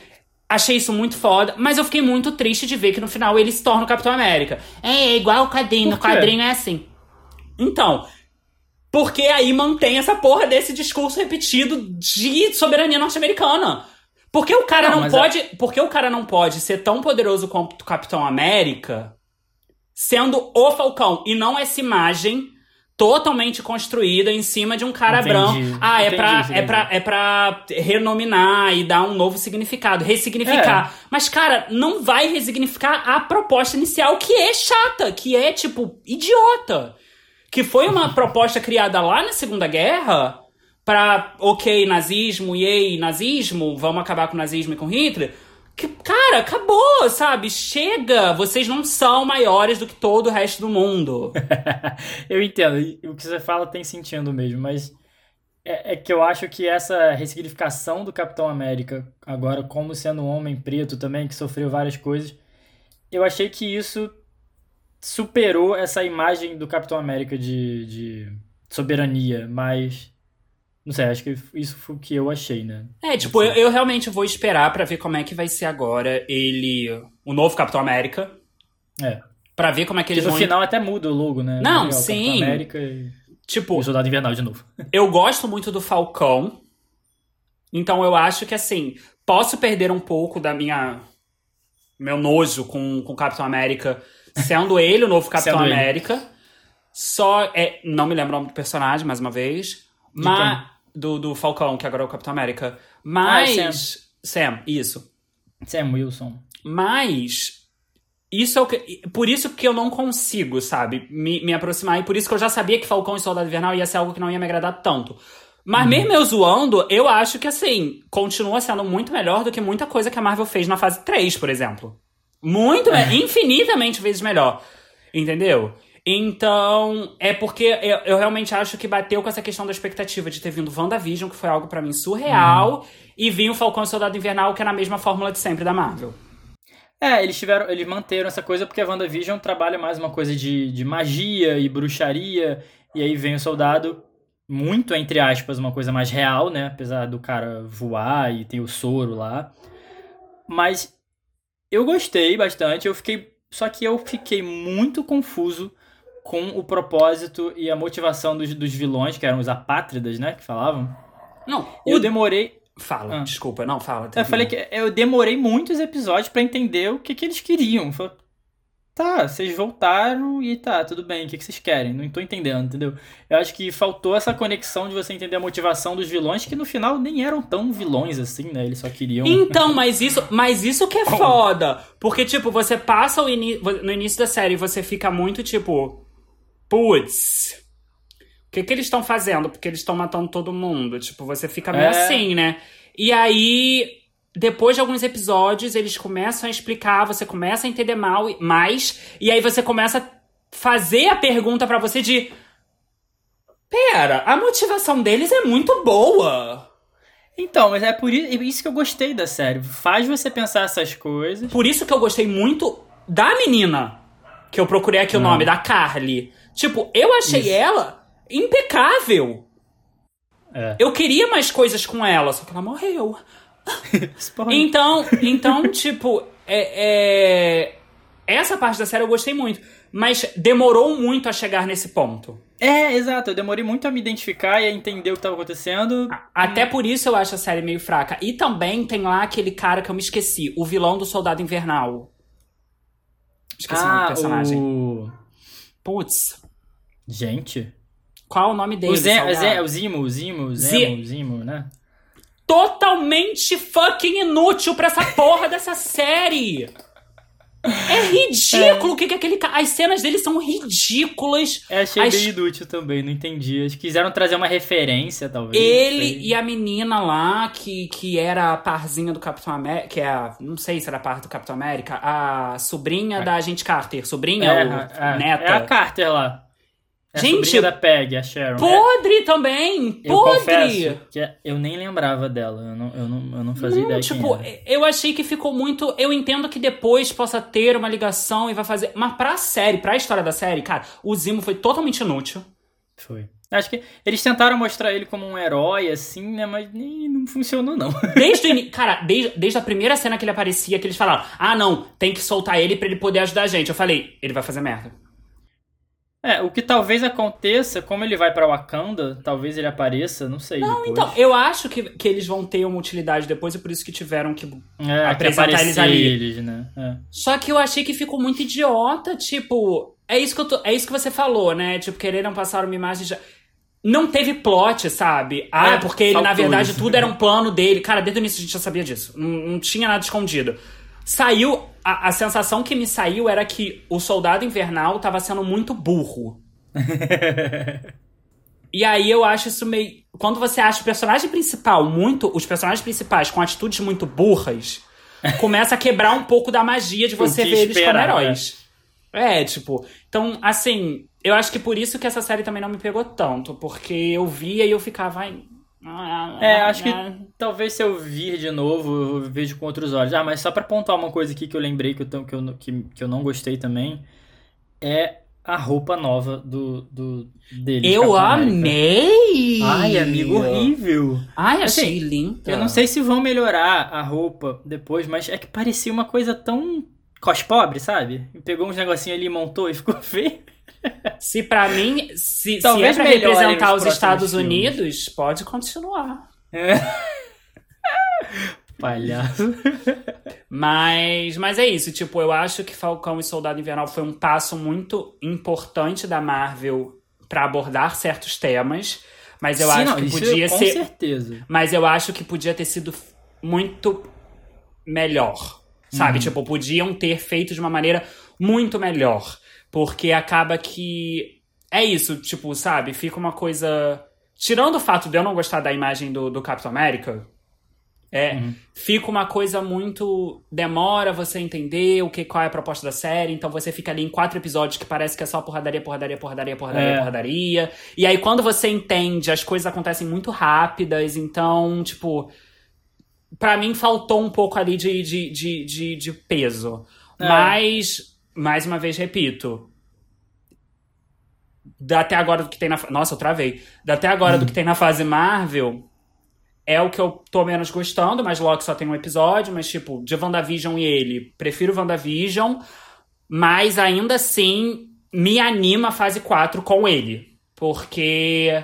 Achei isso muito foda, mas eu fiquei muito triste de ver que no final ele se torna o Capitão América. É, é igual o quadrinho, o quadrinho é assim. Então, porque aí mantém essa porra desse discurso repetido de soberania norte-americana. Porque o cara não, não pode, é... porque o cara não pode ser tão poderoso quanto o Capitão América sendo o Falcão e não essa imagem totalmente construída em cima de um cara entendi, branco. Ah, é pra, é, pra, é pra renominar e dar um novo significado, ressignificar. É. Mas, cara, não vai resignificar a proposta inicial, que é chata, que é, tipo, idiota. Que foi uma proposta criada lá na Segunda Guerra pra, ok, nazismo, yay, nazismo, vamos acabar com o nazismo e com Hitler. Que, cara, acabou, sabe? Chega! Vocês não são maiores do que todo o resto do mundo. eu entendo. O que você fala tem sentido mesmo, mas é, é, que eu acho que essa ressignificação do Capitão América, agora como sendo um homem preto também, que sofreu várias coisas, eu achei que isso superou essa imagem do Capitão América de, de soberania, mas não sei, acho que isso foi o que eu achei, né? É, tipo, eu, eu, realmente vou esperar para ver como é que vai ser agora ele. O novo Capitão América. É. Pra ver como é que eles vão. No final até muda o logo, né? Não, sim. Capitão América e. Tipo. O Soldado Invernal de novo. eu gosto muito do Falcão. Então eu acho que assim. Posso perder um pouco da minha. Meu nojo com, o Capitão América, sendo ele o novo Capitão América. Só. É, não me lembro o nome do personagem, mais uma vez. Mas do, do Falcão, que agora é o Capitão América. Mas. Ah, Sam. Sam, isso. Sam Wilson. Mas. Isso é o que. Por isso que eu não consigo, sabe? Me, me aproximar. E por isso que eu já sabia que Falcão e Soldado Invernal ia ser algo que não ia me agradar tanto. Mas uhum. mesmo eu zoando, eu acho que assim, continua sendo muito melhor do que muita coisa que a Marvel fez na fase 3, por exemplo. Muito, é. infinitamente vezes melhor. Entendeu? Então, é porque eu, eu, realmente acho que bateu com essa questão da expectativa de ter vindo WandaVision, que foi algo para mim surreal, uhum. e vir o Falcão e o Soldado Invernal, que é na mesma fórmula de sempre da Marvel. É, eles tiveram, eles manteram essa coisa porque a WandaVision trabalha mais uma coisa de, de magia e bruxaria, e aí vem o soldado, muito entre aspas, uma coisa mais real, né? Apesar do cara voar e tem o soro lá. Mas eu gostei bastante, eu fiquei. Só que eu fiquei muito confuso com o propósito e a motivação dos, dos vilões, que eram os apátridas, né? Que falavam. Não, eu demorei. Fala, ah. desculpa, não, fala. Eu falei que eu demorei muitos episódios para entender o que, que eles queriam. tá, vocês voltaram e tá, tudo bem, o que, que vocês querem? Não tô entendendo, entendeu? Eu acho que faltou essa conexão de você entender a motivação dos vilões, que no final nem eram tão vilões assim, né? Eles só queriam. Então, mas isso, mas isso que é foda. Porque, tipo, você passa o ini no início da série e você fica muito tipo. Putz. O que, que eles estão fazendo? Porque eles estão matando todo mundo. Tipo, você fica meio É. assim, né? E aí, depois de alguns episódios, eles começam a explicar, você começa a entender mal, mais, e aí você começa a fazer a pergunta pra você de. Pera, a motivação deles é muito boa. Então, mas é por i- isso que eu gostei da série. Faz você pensar essas coisas. Por isso que eu gostei muito da menina. Que eu procurei aqui o nome, da Carly. Tipo, eu achei Isso. ela impecável. É. Eu queria mais coisas com ela, só que ela morreu. Então, então tipo, é, é- essa parte da série eu gostei muito. Mas demorou muito a chegar nesse ponto. É, exato. Eu demorei muito a me identificar e a entender o que estava acontecendo. Até por isso eu acho a série meio fraca. E também tem lá aquele cara que eu me esqueci, o vilão do Soldado Invernal. Esqueci o nome do ah, personagem. o... Putz, Gente. qual é o nome dele? O, Zé, Zé, o Zimo, o Zimo, o Zemo, o Zimo, né? Totalmente fucking inútil pra essa porra dessa série! É ridículo o que, que aquele cara. As cenas dele são ridículas. Eu achei As- meio inútil também, não entendi. Que quiseram trazer uma referência, talvez. Ele e a menina lá, que, que era a parzinha do Capitão América, que é a. Não sei se era a par do Capitão América, a sobrinha da agente Carter. Sobrinha É, ou é, neta? é a Carter lá. É a Gente, da Peg, a Sharon. É, Podre também! eu Podre! confesso que é- eu nem lembrava dela. Eu não, eu não, eu não fazia Não, ideia tipo, eu achei que ficou muito. Eu entendo que depois possa ter uma ligação e vai fazer. Mas pra série, pra história da série, cara, o Zimo foi totalmente inútil. Foi. Acho que eles tentaram mostrar ele como um herói, assim, né? Mas nem, não funcionou, não. Desde o ini... Cara, desde, desde a primeira cena que ele aparecia, que eles falaram: ah, não, tem que soltar ele pra ele poder ajudar a gente. Eu falei: ele vai fazer merda. É, o que talvez aconteça, como ele vai pra Wakanda, talvez ele apareça, não sei. Não, depois. então, eu acho que, que eles vão ter uma utilidade depois e por isso que tiveram que. é, apresentar que eles ali. eles, né? É. Só que eu achei que ficou muito idiota, tipo. É isso que, tô, é isso que você falou, né? Tipo, quereram passar uma imagem já. Não teve plot, sabe? Ah, É, porque ele, na verdade, isso. tudo era um plano dele. Cara, desde o início a gente já sabia disso. Não, não tinha nada escondido. Saiu. A, a sensação que me saiu era que o soldado invernal tava sendo muito burro. E aí eu acho isso meio. Quando você acha o personagem principal muito. Os personagens principais com atitudes muito burras, começa a quebrar um pouco da magia de você ver eles como esperar, heróis. É, tipo. Então, assim, eu acho que por isso que essa série também não me pegou tanto. Porque eu via e eu ficava. ai, É, acho que ah. talvez se eu vir de novo, eu vejo com outros olhos. Ah, mas só pra pontuar uma coisa aqui que eu lembrei que eu, que eu, que, que eu não gostei também, é a roupa nova do, do dele. de Eu amei! Ai, amigo, horrível. Ai, Assim, achei linda. Eu não sei se vão melhorar a roupa depois, mas é que parecia uma coisa tão cos pobre, sabe? Pegou uns negocinhos ali, montou e ficou feio. Se pra mim, se, se é Talvez pra representar os Estados filmes. Unidos, pode continuar. Palhaço. Mas, mas é isso, tipo, eu acho que Falcão e Soldado Invernal foi um passo muito importante da Marvel pra abordar certos temas, mas eu Sim, acho não, que isso podia com ser, certeza. mas eu acho que podia ter sido muito melhor. Sabe? Tipo, podiam ter feito de uma maneira muito melhor, porque acaba que é isso, tipo, sabe? Fica uma coisa tirando o fato de eu não gostar da imagem do, do Capitão América, é, Uhum. fica uma coisa muito. Demora você entender o que qual é a proposta da série, então você fica ali em quatro episódios que parece que é só porradaria, porradaria, porradaria, porradaria, É. porradaria. E aí, quando você entende, as coisas acontecem muito rápidas, então, tipo. Pra mim, faltou um pouco ali de, de, de, de, de peso. É. Mas, mais uma vez, repito. Da até agora do que tem na. Nossa, eu travei. Da até agora do que tem na fase Marvel. É o que eu tô menos gostando, mas Loki só tem um episódio, mas tipo, de WandaVision e ele, prefiro WandaVision, mas ainda assim me anima a fase 4 com ele. Porque,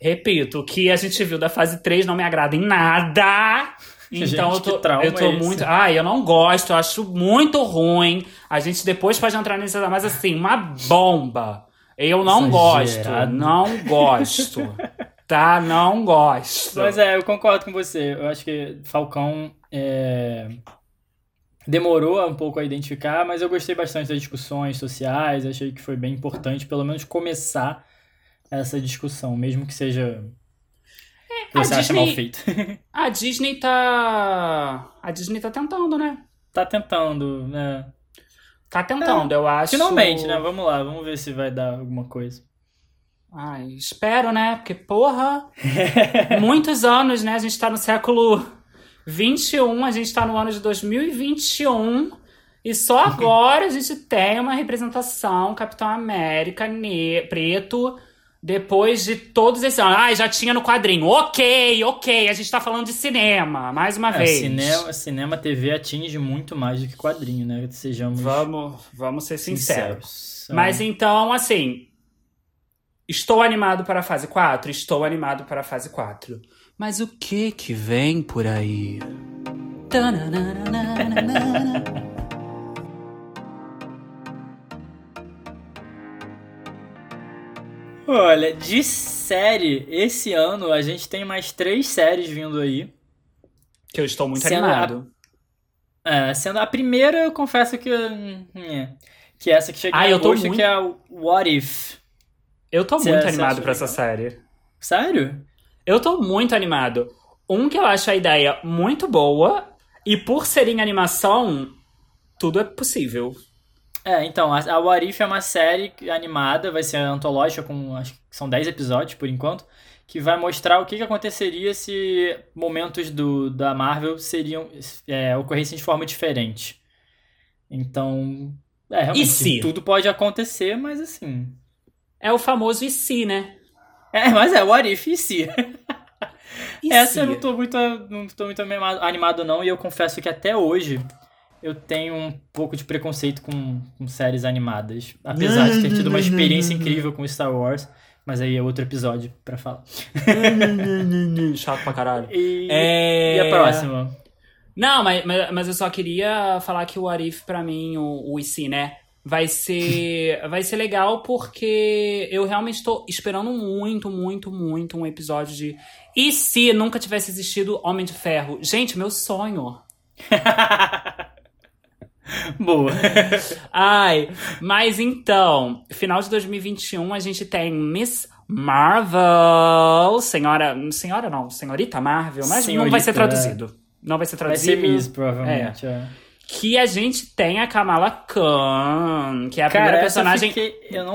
repito, o que a gente viu da fase 3 não me agrada em nada. Então Gente, eu tô, eu tô é muito. Ai, eu não gosto, eu acho muito ruim. A gente depois pode entrar nisso, mas assim, uma bomba. Eu não gosto. Exagerado. Não gosto. tá? Não gosto. Mas é, eu concordo com você. Eu acho que Falcão é, demorou um pouco a identificar, mas eu gostei bastante das discussões sociais. Achei que foi bem importante, pelo menos, começar essa discussão, mesmo que seja. Que a você acha Disney- mal feito. A Disney tá. A Disney tá tentando, né? tá tentando, né? Tá tentando, eu acho. Finalmente, né? Vamos lá, vamos ver se vai dar alguma coisa. Ai, espero, né? Porque, porra, muitos anos, né? A gente tá no século 21, a gente tá no ano de 2021. E só agora a gente tem uma representação Capitão América ne preto depois de todos esses anos. Ai, já tinha no quadrinho. Ok, ok, a gente tá falando de cinema, mais uma É, vez. cinema, cinema, TV atinge muito mais do que quadrinho, né? Sejamos Vamos, vamos ser sinceros. sinceros. Mas então, assim. Estou animado para a fase 4? Estou animado para a fase 4. Mas o que que vem por aí? Olha, de série, esse ano a gente tem mais três séries vindo aí. Que eu estou muito Sendo animado. É, sendo a primeira, eu confesso que. é, que é essa que chega Ah, em eu tô agosto, muito- que é a What If. Eu tô muito animado acha para essa legal? série. Sério? Eu tô muito animado. Um que eu acho a ideia muito boa. E por ser em animação, tudo é possível. É, então, a, a What If é uma série animada, vai ser antológica, com acho que são 10 episódios por enquanto, que vai mostrar o que, que aconteceria se momentos do, da Marvel seriam é, ocorressem de forma diferente. Então, é, realmente, E se? tudo pode acontecer, mas assim. É o famoso e se, né? É, mas é, What If e se? E Essa se? eu não tô muito, não tô muito animado não, e eu confesso que até hoje eu tenho um pouco de preconceito com, com séries animadas. Apesar de ter tido uma experiência incrível com Star Wars, mas aí é outro episódio pra falar. Chato pra caralho. E, É... e a próxima? Não, mas, mas, mas eu só queria falar que o Arif, pra mim, o, o IC, né? Vai ser, vai ser legal porque eu realmente tô esperando muito, muito, muito um episódio de. E se nunca tivesse existido Homem de Ferro? Gente, meu sonho. Boa. Ai, mas então, final de 2021 a gente tem Miss Marvel, senhora, senhora não, senhorita Marvel, mas não vai ser Senhorita, traduzido. Não vai ser Vai traduzido. ser Miss, provavelmente. é. Que a gente tem a Kamala Khan, que é a Cara, primeira personagem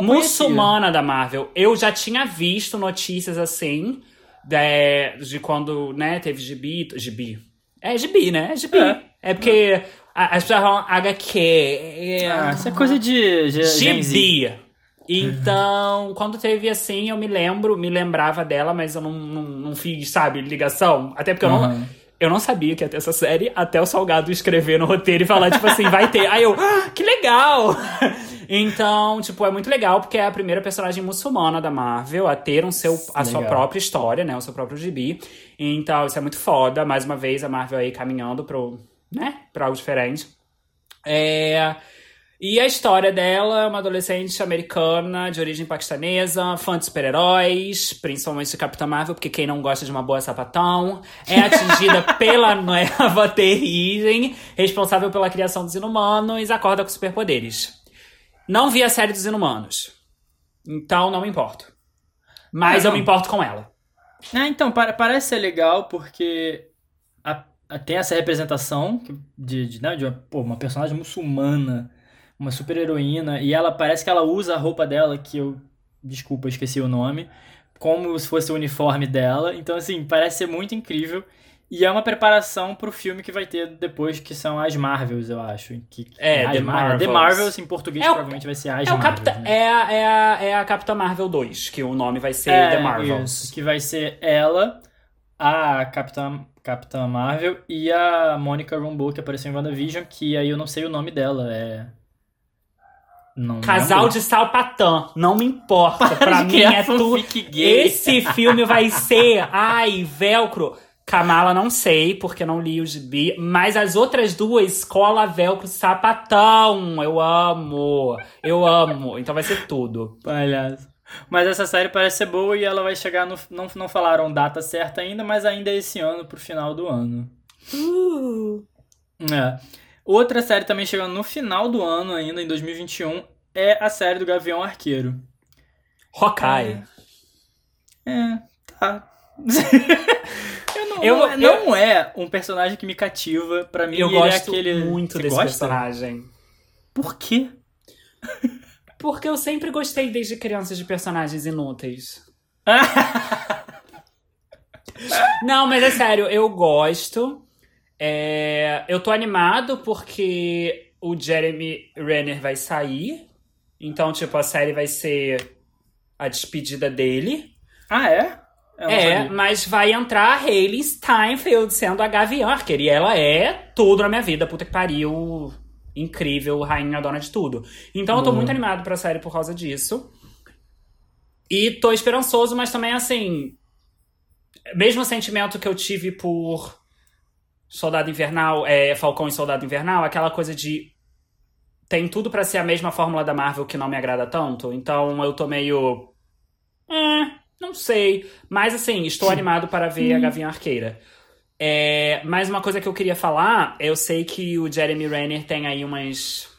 muçulmana da Marvel. Eu já tinha visto notícias assim, de, de quando, né, teve gibi. Gibi. É gibi, né? É gibi. É. É, porque a- as pessoas falam HQ. é- Ah, isso é coisa de Z. Gibi. Então, quando teve assim, eu me lembro, me lembrava dela, mas eu não, não, não fiz, sabe, ligação. Até porque eu não. Eu não sabia que ia ter essa série até o Salgado escrever no roteiro e falar, tipo assim, vai ter. Aí eu, ah, que legal! Então, tipo, é muito legal porque é a primeira personagem muçulmana da Marvel a ter um seu, a sua Legal. própria história, né? O seu próprio gibi. Então, isso é muito foda. Mais uma vez, a Marvel aí caminhando pro, né? Pra algo diferente. É. E a história dela é uma adolescente americana de origem paquistanesa, fã de super-heróis, principalmente de Capitã Marvel, porque quem não gosta de uma boa sapatão, é atingida pela nova terrígem, responsável pela criação dos inumanos, acorda com superpoderes. Não vi a série dos inumanos, então não me importo. Mas Ah, eu me importo com ela. Ah, então, para- parece ser legal porque tem essa representação de, de, né, de uma, pô, uma personagem muçulmana, uma super heroína, e ela parece que ela usa a roupa dela, que eu, desculpa, eu esqueci o nome, como se fosse o uniforme dela. Então, assim, parece ser muito incrível. E é uma preparação pro filme que vai ter depois, que são as Marvels, eu acho. Que, É, as The Mar- The Marvels. Marvels, em português, É o- provavelmente vai ser as É, Marvels. Né? é, a, é, a, é a Capitã Marvel 2, que o nome vai ser É, The Marvels. isso, que vai ser ela, a Capitã, Capitã Marvel e a Monica Rambeau, que apareceu em WandaVision, que aí eu não sei o nome dela, é... Não Casal lembro. de Salpatã, não me importa. Para Pra mim criar é tudo. Esse filme vai ser. Ai, velcro. Kamala não sei, porque não li o gibi, mas as outras duas, cola, velcro, sapatão. Eu amo. Eu amo. Então vai ser tudo. Palhaço. Mas essa série parece ser boa e ela vai chegar no. Não, não falaram data certa ainda, mas ainda é esse ano, pro final do ano. Uh. É. Outra série também chegando no final do ano, ainda em 2021, é a série do Gavião Arqueiro. Hawkeye. É, tá. eu não, Eu- não, é- eu- não é um personagem que me cativa. Pra mim, Eu ele gosto é aquele. muito Você desse gosta? personagem. Por quê? Porque eu sempre gostei desde criança de personagens inúteis. Não, mas é sério, eu gosto. É, eu tô animado porque o Jeremy Renner vai sair. Então, tipo, a série vai ser a despedida dele. ah, é? É, sabia. mas vai entrar a Hayley Steinfeld sendo a Gavião Arqueira. E ela é tudo na minha vida. Puta que pariu. Incrível, rainha dona de tudo. Então eu tô muito animado pra série por causa disso. E tô esperançoso, mas também assim. Mesmo sentimento que eu tive por Soldado Invernal, é, Falcão e Soldado Invernal, aquela coisa de. Tem tudo pra ser a mesma fórmula da Marvel que não me agrada tanto. Então eu tô meio. É, não sei. Mas assim, estou animado para ver a Gavinha Arqueira. É, mais uma coisa que eu queria falar, eu sei que o Jeremy Renner tem aí umas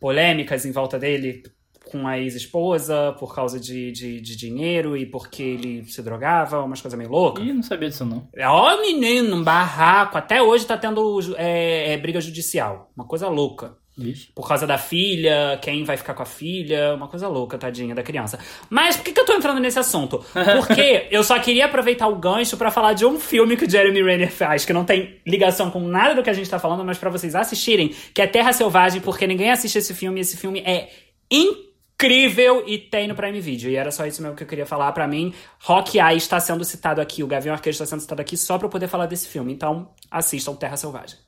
polêmicas em volta dele com a ex-esposa por causa de, de, de dinheiro e porque ele se drogava, umas coisas meio loucas. Ih, não sabia disso não. Ó, menino, um barraco. Até hoje tá tendo é, é, briga judicial. Uma coisa louca. Vixe. Por causa da filha, quem vai ficar com a filha, uma coisa louca, tadinha da criança. Mas por que, que eu tô entrando nesse assunto? Porque eu só queria aproveitar o gancho pra falar de um filme que o Jeremy Renner faz, que não tem ligação com nada do que a gente tá falando, mas pra vocês assistirem, que é Terra Selvagem, porque ninguém assiste esse filme, esse filme é incrível e tem no Prime Video. E era só isso mesmo que eu queria falar pra mim. Hawkeye está sendo citado aqui, o Gavião Arqueiro está sendo citado aqui só pra eu poder falar desse filme. Então, assistam Terra Selvagem.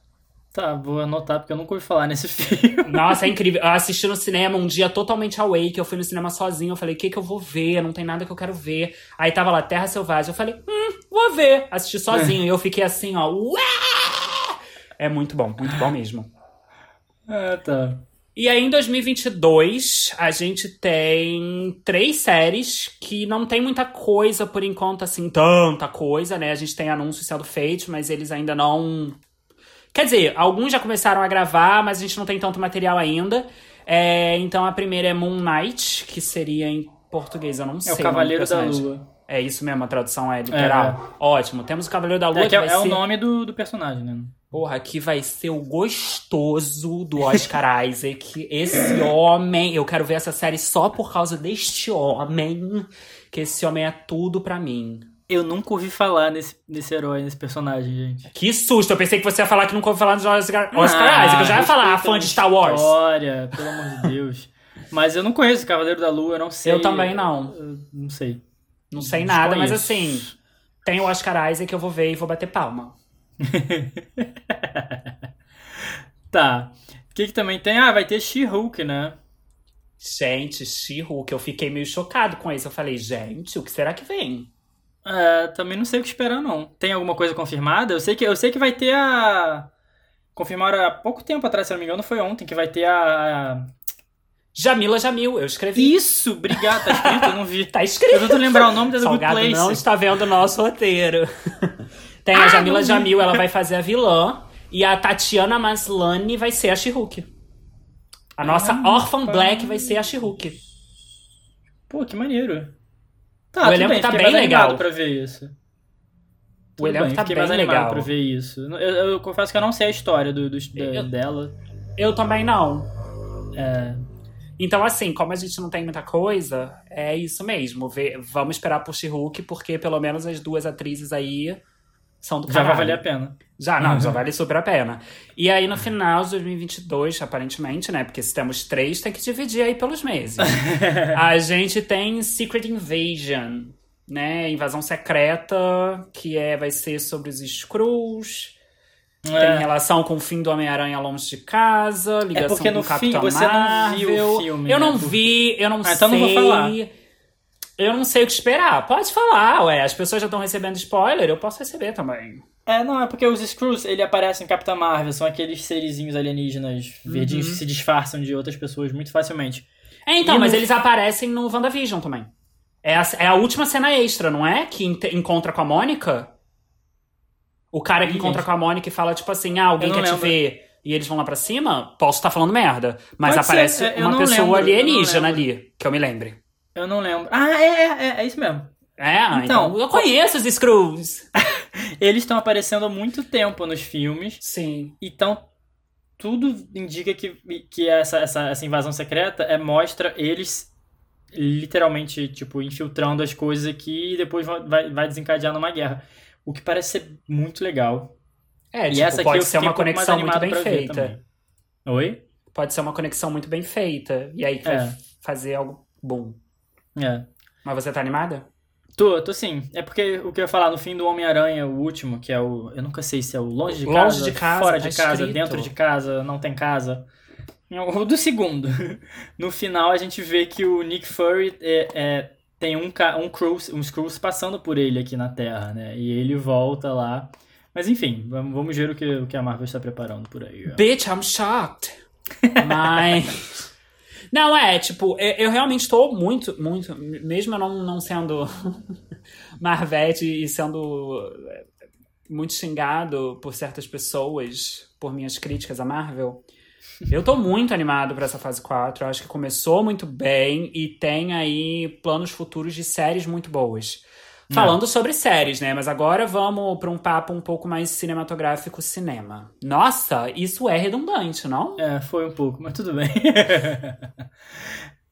Tá, vou anotar porque eu nunca ouvi falar nesse filme. Nossa, é incrível. Eu assisti no cinema um dia totalmente awake. Eu fui no cinema sozinho. Eu falei, o que que eu vou ver? Não tem nada que eu quero ver. Aí tava lá, Terra Selvagem. Eu falei, hum, vou ver. Assisti sozinho. E eu fiquei assim, ó. Ué! É muito bom, muito bom mesmo. ah, tá. E aí, em 2022, a gente tem três séries que não tem muita coisa por enquanto, assim, tanta coisa, né? A gente tem anúncios sendo feitos, mas eles ainda não. Quer dizer, alguns já começaram a gravar, mas a gente não tem tanto material ainda. É, então a primeira é Moon Knight, que seria em português, eu não sei. É o Cavaleiro da personagem. Lua. É isso mesmo, a tradução é literal. Ótimo. Temos o Cavaleiro da Lua, É, que é, é o ser... nome do, do personagem, né? Porra, que vai ser o gostoso do Oscar Isaac. Esse homem, eu quero ver essa série só por causa deste homem. Que esse homem é tudo pra mim. Eu nunca ouvi falar nesse, nesse herói, nesse personagem, gente. Que susto! Eu pensei que você ia falar que nunca ouviu falar do Oscar, Oscar Isaac. Eu já ia falar, fã de Star Wars. História, pelo amor de Deus. Mas eu não conheço o Cavaleiro da Lua, eu não sei. Eu também não. Eu não sei. Não sei nada, mas Desconheço. assim, tem o Oscar Isaac, eu vou ver e vou bater palma. Tá. O que, que também tem? Ah, vai ter She-Hulk, né? Gente, She-Hulk, eu fiquei meio chocado com isso. Eu falei, gente, o que será que vem? É, também não sei o que esperar, não. Tem alguma coisa confirmada? Eu sei que, eu sei que vai ter a. Confirmaram há pouco tempo atrás, se eu não me engano, foi ontem, que vai ter a. Jamila Jamil, eu escrevi. Isso! Obrigado, tá escrito? Eu não vi. Tá Eu escrito. tento lembrar o nome da Good Place. não está vendo o nosso roteiro. Tem a Ah, Jamila não vi. Jamil, ela vai fazer a vilã. E a Tatiana Maslany vai ser a She-Hulk. A nossa Ah, Orphan rapaz. Black vai ser a She-Hulk. Pô, que maneiro. Tá, O elenco bem, tá bem legal. pra ver isso. Tudo elenco bem, tá bem mais animado legal. pra ver isso. Eu, eu- eu confesso que eu não sei a história do, do- da- Eu- dela. Eu também não. É, Então, assim, como a gente não tem muita coisa, é isso mesmo. Vê- vamos esperar por She-Hulk, porque pelo menos as duas atrizes aí são do já vai caralho. valer a pena. Já, não, já vale super a pena. E aí, no final de 2022, aparentemente, né? Porque se temos três, tem que dividir aí pelos meses. a gente tem Secret Invasion, né? Invasão secreta, que é, vai ser sobre os Skrulls. Tem É, relação com o fim do Homem-Aranha longe de casa, ligação porque com no Capitão fim você não viu o Marvel. filme, Eu né? não vi, eu não Ah, então sei. não vou falar. Eu não sei o que esperar. Pode falar, ué. As pessoas já estão recebendo spoiler, eu posso receber também. É, não, é porque os Skrulls, ele aparece em Capitã Marvel, são aqueles serizinhos alienígenas verdinhos Uhum. que se disfarçam de outras pessoas muito facilmente. É, então, E mas no- eles aparecem no WandaVision também. É a, é a última cena extra, não é? Que encontra com a Mônica. O cara que Ih, encontra gente. com a Mônica e fala, tipo assim, ah, alguém quer não te lembro. ver. E eles vão lá pra cima, posso estar falando merda. Mas Pode ser, aparece é, eu uma pessoa lembro, alienígena lembro. ali, que eu me lembre. Eu não lembro. Ah, é, é, é, é isso mesmo. É, então, Então, eu conheço os Skrulls. Eles estão aparecendo há muito tempo nos filmes, Sim. então tudo indica que, que essa, essa, essa invasão secreta é mostra eles literalmente, tipo, infiltrando as coisas aqui e depois vai, vai desencadear numa guerra. O que parece ser muito legal. É, e tipo, essa aqui pode eu ser uma um conexão muito bem feita. Oi? Pode ser uma conexão muito bem feita. E aí que É. vai fazer algo bom. É. Mas você tá animada? Tô, tô sim. É porque o que eu ia falar no fim do Homem-Aranha, o último, que é o. Eu nunca sei se é o longe de Longe casa, de casa, fora tá de casa, escrito. dentro de casa, não tem casa. O do segundo. No final a gente vê que o Nick Fury é, é- tem um, um Cruz, uns Cruz passando por ele aqui na Terra, né? E ele volta lá. Mas enfim, vamos, vamos ver o que, o que a Marvel está preparando por aí. ó. Bitch, I'm shocked. Mas. Não, é, tipo, eu, eu realmente tô muito, muito. Mesmo eu não, não sendo Marvete e sendo é, muito xingado por certas pessoas por minhas críticas à Marvel. Eu tô muito animado pra essa fase 4. Eu acho que começou muito bem e tem aí planos futuros de séries muito boas. Falando sobre séries, né? Mas agora vamos pra um papo um pouco mais cinematográfico cinema. Nossa, isso é redundante, não? É, foi um pouco, mas tudo bem.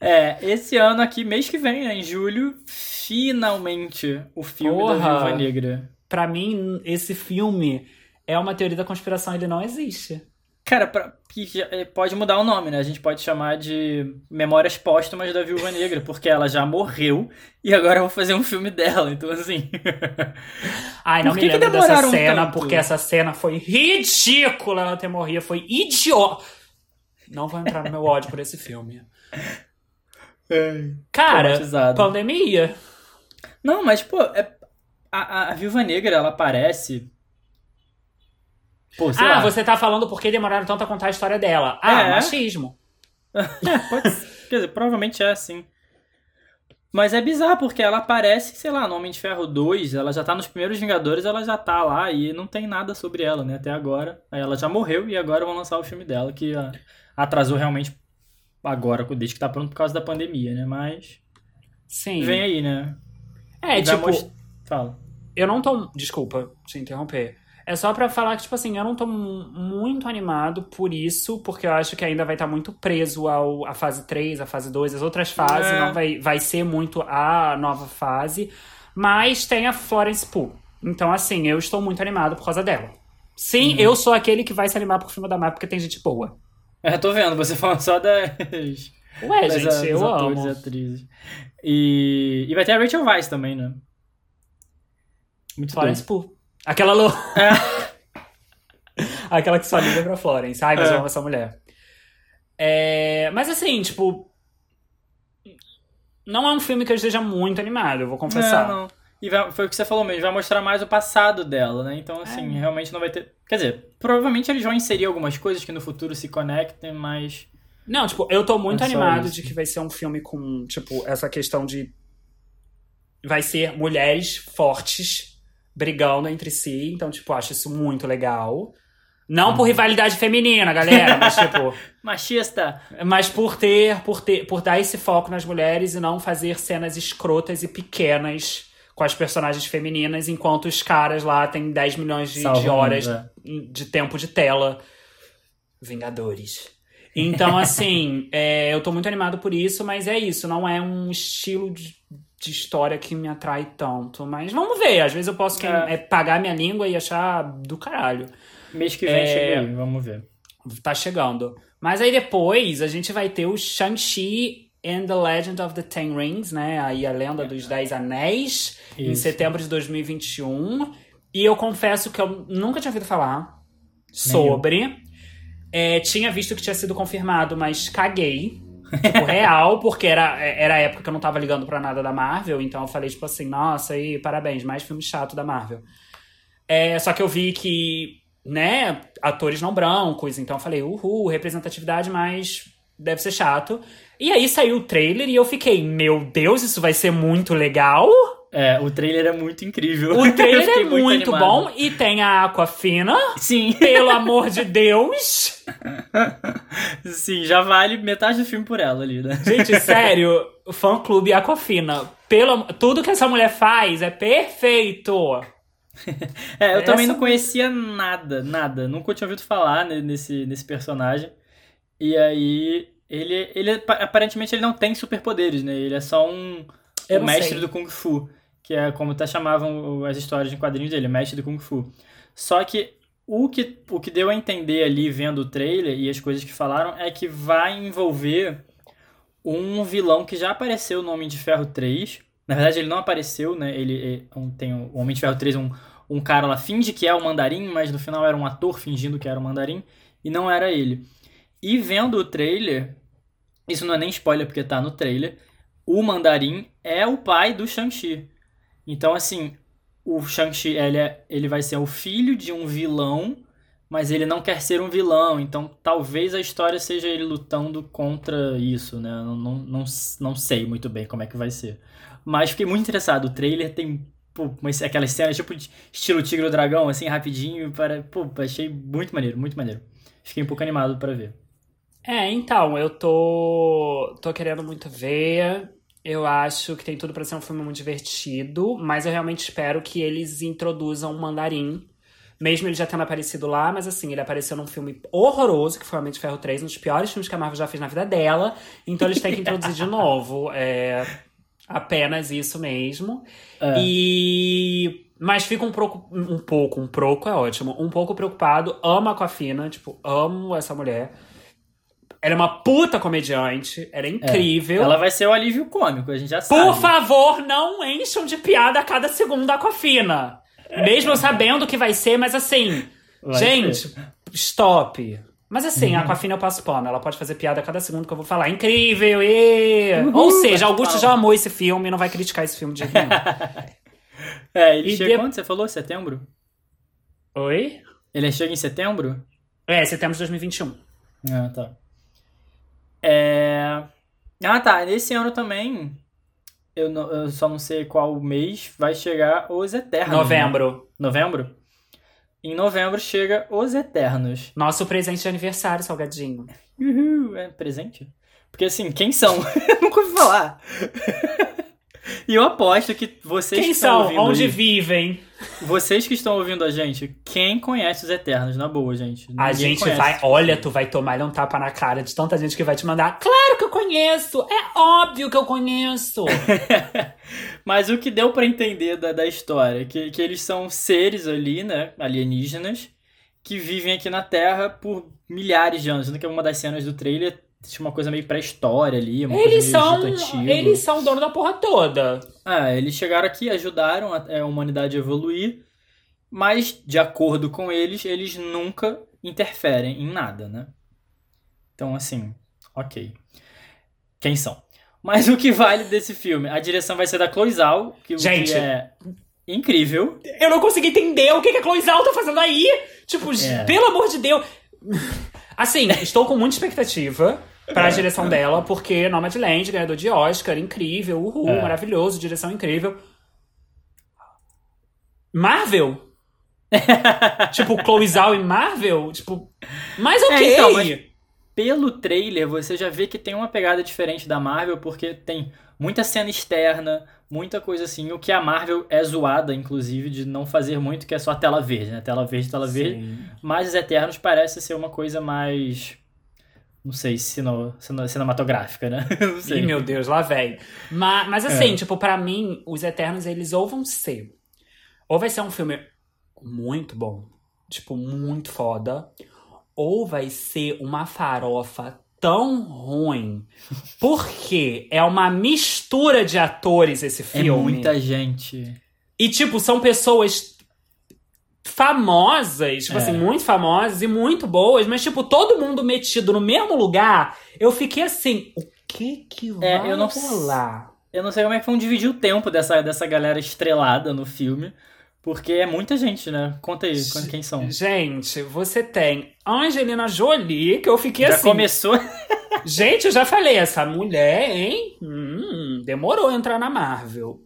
é, esse ano aqui, mês que vem, né, em julho, finalmente o filme da Porra. Viúva Negra. Pra mim, esse filme é uma teoria da conspiração, ele não existe. Cara, pra, que é, pode mudar o nome, né? A gente pode chamar de Memórias Póstumas da Viúva Negra, porque ela já morreu e agora eu vou fazer um filme dela. Então, assim. Ai, não Por me que que lembro dessa cena, tanto? porque essa cena foi ridícula ela ter morrido, foi idiota. Não vou entrar no meu ódio por esse filme. Cara, Traumatizado. pandemia. Não, mas, pô, é- a, a, a Viúva Negra, ela aparece. Pô, ah, lá. você tá falando porque demoraram tanto a contar a história dela. Ah, É. machismo. Pode ser. Quer dizer, provavelmente é assim. Mas é bizarro, porque ela aparece, sei lá, no Homem de Ferro 2, ela já tá nos primeiros Vingadores, ela já tá lá e não tem nada sobre ela, né, até agora. Aí ela já morreu e agora vão lançar o filme dela, que ah, atrasou realmente agora, desde que tá pronto por causa da pandemia, né, mas Sim. vem aí, né. É, tipo, most- Fala. eu não tô. Desculpa te interromper. É só pra falar que, tipo assim, eu não tô mu- muito animado por isso, porque eu acho que ainda vai estar muito preso ao, à fase 3, à fase 2, as outras fases, É. não vai, vai ser muito a nova fase. Mas tem a Florence Pugh. Então, assim, eu estou muito animado por causa dela. Sim, Uhum. eu sou aquele que vai se animar por filme da Marvel porque tem gente boa. É, tô vendo, você falando só das. Ué, das- gente, eu atores amo. e atrizes. E, e vai ter a Rachel Weisz também, né? Muito Florence. Pugh. Aquela lou... É. Aquela que só liga pra Florence. Ai, mas É. eu amo essa mulher. É, Mas assim, tipo. Não é um filme que eu esteja muito animado, eu vou confessar. Não, não. E vai- foi o que você falou mesmo, vai mostrar mais o passado dela, né? Então, assim, É. realmente não vai ter. Quer dizer, provavelmente eles vão inserir algumas coisas que no futuro se conectem, mas. Não, tipo, eu tô muito É animado isso. de que vai ser um filme com, tipo, essa questão de. Vai ser mulheres fortes brigando entre si, então, tipo, acho isso muito legal. Não Uhum. por rivalidade feminina, galera, mas, tipo. Machista! Mas por ter, por ter, por dar esse foco nas mulheres e não fazer cenas escrotas e pequenas com as personagens femininas, enquanto os caras lá têm 10 milhões de, de horas é. de tempo de tela. Vingadores. Então, assim, é, eu tô muito animado por isso, mas é isso, não é um estilo de, de história que me atrai tanto. Mas vamos ver, às vezes eu posso É. é, pagar minha língua e achar do caralho. Mês que vem É. chega aí, vamos ver. Tá chegando. Mas aí depois a gente vai ter o Shang-Chi and the Legend of the Ten Rings, né? Aí a lenda dos Dez Anéis, em Isso. setembro de 2021. E eu confesso que eu nunca tinha ouvido falar sobre. É, tinha visto que tinha sido confirmado, mas caguei. Tipo, real, porque era, era a época que eu não tava ligando pra nada da Marvel, então eu falei, tipo assim, nossa, aí, parabéns, mais filme chato da Marvel. É, só que eu vi que, né, atores não brancos, então eu falei, uhul, representatividade, mas deve ser chato. E aí saiu o trailer e eu fiquei, meu Deus, isso vai ser muito legal. É, o trailer é muito incrível. O trailer é muito, muito bom e tem a Aquafina. Sim. Pelo amor de Deus. Sim, já vale metade do filme por ela ali, né? Gente, sério, fã clube Aquafina. Pelo, tudo que essa mulher faz é perfeito. é, eu essa... também não conhecia nada, nada. Nunca tinha ouvido falar nesse, nesse personagem. E aí, ele, ele aparentemente ele não tem superpoderes, né? Ele é só um, um mestre sei. do Kung Fu que é como até chamavam as histórias de quadrinhos dele, Mestre do Kung Fu. Só que o que, o que deu a entender ali vendo o trailer e as coisas que falaram é que vai envolver um vilão que já apareceu no Homem de Ferro 3. Na verdade, ele não apareceu, né? Ele, ele tem o Homem de Ferro 3, um, um cara lá finge que é o Mandarim, mas no final era um ator fingindo que era o Mandarim e não era ele. E vendo o trailer, isso não é nem spoiler porque tá no trailer, o Mandarim é o pai do Shang-Chi. Então, assim, o Shang-Chi, ele, é, ele vai ser o filho de um vilão, mas ele não quer ser um vilão. Então, talvez a história seja ele lutando contra isso, né? Não, não, não, não sei muito bem como é que vai ser. Mas fiquei muito interessado. O trailer tem pô, aquelas cenas tipo estilo Tigre Dragão, assim, rapidinho. Para, pô, achei muito maneiro, muito maneiro. Fiquei um pouco animado para ver. É, então, eu tô, tô querendo muito ver. Eu acho que tem tudo para ser um filme muito divertido, mas eu realmente espero que eles introduzam o Mandarim. Mesmo ele já tendo aparecido lá, mas assim, ele apareceu num filme horroroso, que foi o Homem de Ferro 3, um dos piores filmes que a Marvel já fez na vida dela. Então eles têm que introduzir de novo. É apenas isso mesmo. É. E. Mas fico um pouco, um pouco, um pouco é ótimo, um pouco preocupado. Amo a Aquafina, tipo, amo essa mulher. Ela é uma puta comediante, ela é, incrível. É. Ela vai ser o alívio cômico, a gente já sabe. Por favor, não encham de piada a cada segundo a Aquafina. Mesmo sabendo que vai ser, mas assim. Vai gente, ser. stop. Mas assim, uhum. a Aquafina eu passo pano. Ela pode fazer piada a cada segundo que eu vou falar. Incrível! E... Uhum, Ou seja, Augusto já amou esse filme e não vai criticar esse filme de nenhum. é, ele e chega de... quando você falou? Setembro? Oi? Ele chega em setembro? É, setembro de 2021. Ah, tá. É... Ah, tá. Nesse ano também, eu, não, eu só não sei qual mês, vai chegar Os Eternos. Né? Novembro. Né? Novembro? Em novembro chega Os Eternos. Nosso presente de aniversário, salgadinho. Uhul, é presente? Porque assim, quem são? Nunca ouvi falar. E eu aposto que vocês quem que estão são? ouvindo Onde aí, vivem? Vocês que estão ouvindo a gente, quem conhece os Eternos? Na boa, gente. A gente conhece. vai. Olha, tu vai tomar um tapa na cara de tanta gente que vai te mandar. Claro que eu conheço! É óbvio que eu conheço! Mas o que deu para entender da, da história? Que, que eles são seres ali, né? Alienígenas, que vivem aqui na Terra por milhares de anos. Que é uma das cenas do trailer tinha uma coisa meio pré-história ali, uma eles coisa meio são, Eles são dono da porra toda. Ah, eles chegaram aqui, ajudaram a, a humanidade a evoluir, mas, de acordo com eles, eles nunca interferem em nada, né? Então, assim, ok. Quem são? Mas o que vale desse filme? A direção vai ser da Chloe Zhao, que, Gente, que é incrível. Eu não consegui entender o que, que a Chloe Zhao tá fazendo aí. Tipo, é. pelo amor de Deus. Assim, estou com muita expectativa pra direção dela, porque Nomadland, ganhador de Oscar, incrível, uhul, é. maravilhoso, direção incrível. Marvel? tipo, Chloe Zhao e Marvel? Tipo, mas é, ok. É, então, mas pelo trailer, você já vê que tem uma pegada diferente da Marvel, porque tem muita cena externa, muita coisa assim. O que a Marvel é zoada, inclusive, de não fazer muito, que é só tela verde, né? Tela verde, tela Sim. verde. Mas os Eternos parece ser uma coisa mais não sei, sino, sino, cinematográfica, né? não sei. Ih, meu Deus, lá vem. Mas, mas assim, é. tipo, para mim, os Eternos, eles ou vão ser. Ou vai ser um filme muito bom, tipo, muito foda. Ou vai ser uma farofa tão ruim. Porque é uma mistura de atores esse é filme. É muita gente. E, tipo, são pessoas famosas, tipo assim, é. assim, muito famosas e muito boas, mas, tipo, todo mundo metido no mesmo lugar, eu fiquei assim, o que que é, vai eu não, rolar. Eu não sei como é que vão dividir o tempo dessa, dessa galera estrelada no filme. Porque é muita gente, né? Conta aí quem são. Gente, você tem Angelina Jolie, que eu fiquei já assim. Já começou. gente, eu já falei, essa mulher, hein? Hum, demorou a entrar na Marvel.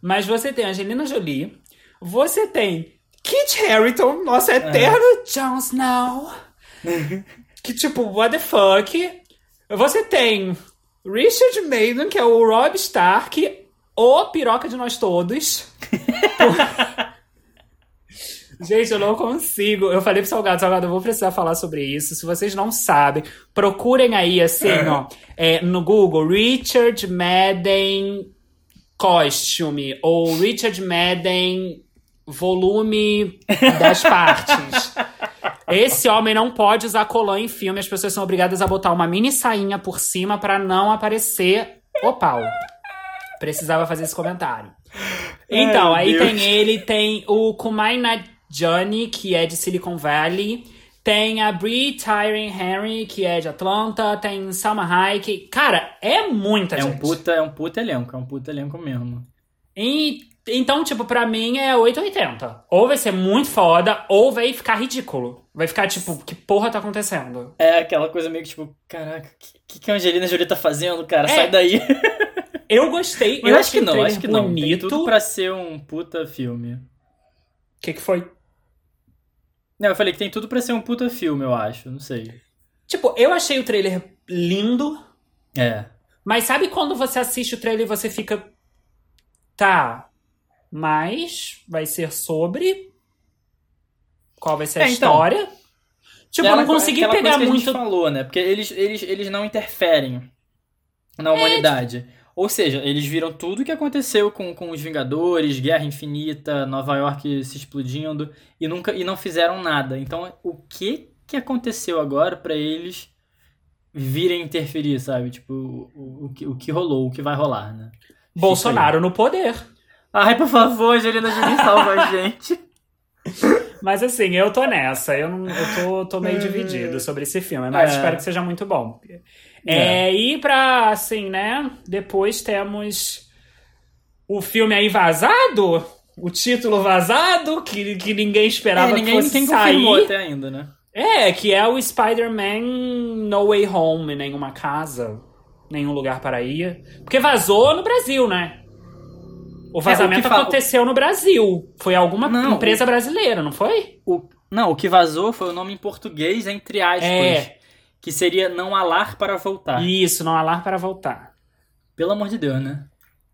Mas você tem Angelina Jolie, você tem Kit Harington, nosso eterno é. Jon Snow. que tipo, what the fuck? Você tem Richard Madden, que é o Rob Stark, o piroca de nós todos. Gente, eu não consigo. Eu falei pro Salgado, Salgado, eu vou precisar falar sobre isso. Se vocês não sabem, procurem aí, assim, ó, é, no Google, Richard Madden Costume, ou Richard Madden volume das partes. Esse homem não pode usar colã em filme, as pessoas são obrigadas a botar uma mini sainha por cima para não aparecer o pau. Precisava fazer esse comentário. Então, Ai, aí Deus. tem ele, tem o Kumai Johnny, que é de Silicon Valley. Tem a Brie Tyron Henry, que é de Atlanta. Tem Salma Hayek. Cara, é muita é gente. Um puta, é um puta elenco, é um puta elenco mesmo. E, então, tipo, pra mim é 880. Ou vai ser muito foda, ou vai ficar ridículo. Vai ficar, tipo, que porra tá acontecendo? É aquela coisa meio que, tipo, caraca, o que, que a Angelina Jolie tá fazendo, cara? É. Sai daí. Eu gostei. Mas eu acho que não, acho que bonito. não. Tem tudo pra ser um puta filme. O que, que foi? Não, eu falei que tem tudo para ser um puta filme, eu acho. Não sei. Tipo, eu achei o trailer lindo. É. Mas sabe quando você assiste o trailer e você fica. Tá. Mas vai ser sobre. Qual vai ser a é, então, história? Tipo, eu não consegui pegar muito. Que a gente falou, né? Porque eles, eles, eles não interferem na humanidade. É, ou seja, eles viram tudo o que aconteceu com, com os Vingadores, Guerra Infinita, Nova York se explodindo e nunca e não fizeram nada. Então, o que que aconteceu agora para eles virem interferir, sabe? Tipo, o, o, que, o que rolou, o que vai rolar, né? Bolsonaro no poder. Ai, por favor, Angelina Jolie salva a gente. Mas assim, eu tô nessa. Eu, não, eu tô, tô meio dividido sobre esse filme, mas é. espero que seja muito bom. É. é, e pra, assim, né? Depois temos o filme aí vazado, o título vazado, que, que ninguém esperava é, ninguém, que fosse sair. até ainda, né? É, que é o Spider-Man No Way Home, nenhuma casa, nenhum lugar para ir. Porque vazou no Brasil, né? O vazamento é, o aconteceu no Brasil. Foi alguma não, empresa o... brasileira, não foi? O... Não, o que vazou foi o nome em português, entre aspas. É que seria não alar para voltar. Isso, não alar para voltar. Pelo amor de Deus, né?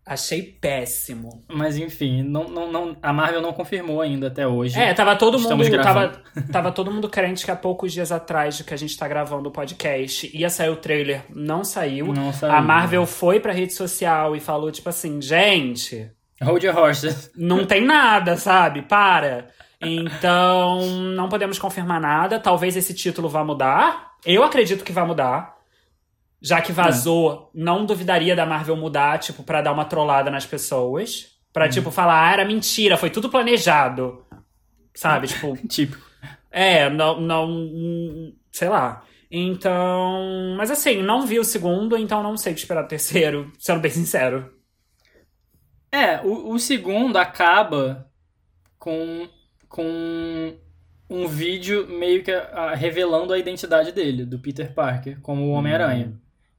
Achei péssimo. Mas enfim, não, não, não, a Marvel não confirmou ainda até hoje. É, tava todo Estamos mundo. Tava, tava todo mundo crente que há poucos dias atrás de que a gente tá gravando o podcast ia sair o trailer. Não saiu. Não saiu. A Marvel foi pra rede social e falou, tipo assim, gente. Hold your horses. Não tem nada, sabe? Para. Então, não podemos confirmar nada. Talvez esse título vá mudar. Eu acredito que vai mudar. Já que vazou, é. não duvidaria da Marvel mudar, tipo, para dar uma trollada nas pessoas. Pra, hum. tipo, falar, ah, era mentira, foi tudo planejado. Sabe? tipo. tipo. É, não, não. Sei lá. Então. Mas assim, não vi o segundo, então não sei o que esperar do terceiro, sendo bem sincero. É, o, o segundo acaba com. com um vídeo meio que a, a, revelando a identidade dele, do Peter Parker, como o Homem-Aranha. Uhum.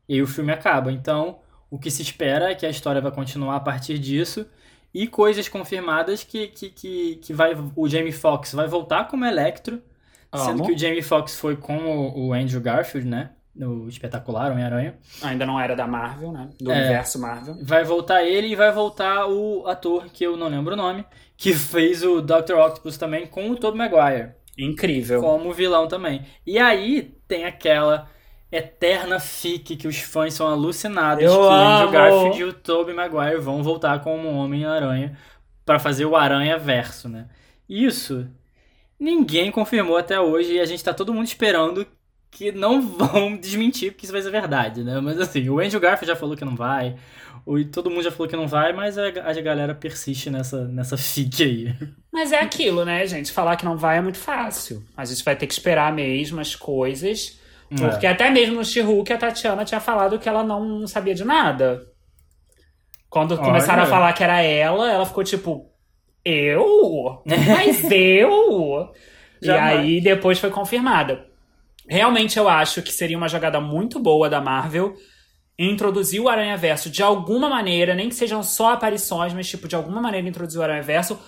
E aí o filme acaba. Então, o que se espera é que a história vai continuar a partir disso. E coisas confirmadas que, que, que, que vai, o Jamie Foxx vai voltar como Electro. Sendo que o Jamie Foxx foi com o, o Andrew Garfield, né? No espetacular Homem-Aranha. Ainda não era da Marvel, né? Do é, universo Marvel. Vai voltar ele e vai voltar o ator, que eu não lembro o nome, que fez o Dr. Octopus também com o Tobey Maguire. Incrível. Como vilão também. E aí tem aquela eterna fique que os fãs são alucinados eu que o Andrew Garfield e o Tobey Maguire vão voltar como Homem-Aranha para fazer o Aranha Verso, né? Isso ninguém confirmou até hoje e a gente tá todo mundo esperando que não vão desmentir porque isso vai ser verdade, né? Mas assim, o Andrew Garfield já falou que não vai, o, todo mundo já falou que não vai, mas a, a galera persiste nessa, nessa fique aí. Mas é aquilo, né, gente? Falar que não vai é muito fácil. A gente vai ter que esperar mesmo as coisas Porque até mesmo no She-Hulk a Tatiana tinha falado que ela não sabia de nada. Quando Olha. começaram a falar que era ela, ela ficou tipo, eu? Mas eu? e Jamais. aí depois foi confirmada. Realmente eu acho que seria uma jogada muito boa da Marvel introduzir o Aranha Verso de alguma maneira, nem que sejam só aparições, mas tipo, de alguma maneira introduzir o Aranha Verso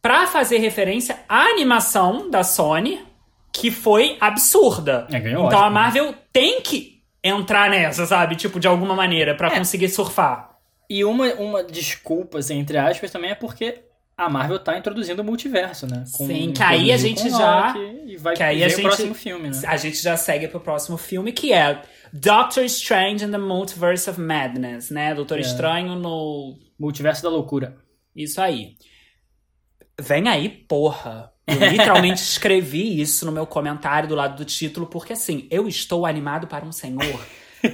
pra fazer referência à animação da Sony, que foi absurda. É, ganhou então Oscar, a Marvel tem que entrar nessa, sabe? Tipo, de alguma maneira, pra É. conseguir surfar. E uma, uma desculpa, assim, entre aspas, também é porque a Marvel tá introduzindo o multiverso, né? Sim, que aí a gente com já- E vai que aí a o gente- próximo filme, né? A gente já segue pro próximo filme, que é Doctor Strange and the Multiverse of Madness, né? Doutor É. Estranho no. Multiverso da loucura. Isso aí. Vem aí, porra. Eu literalmente escrevi isso no meu comentário do lado do título, porque assim, eu estou animado para um senhor,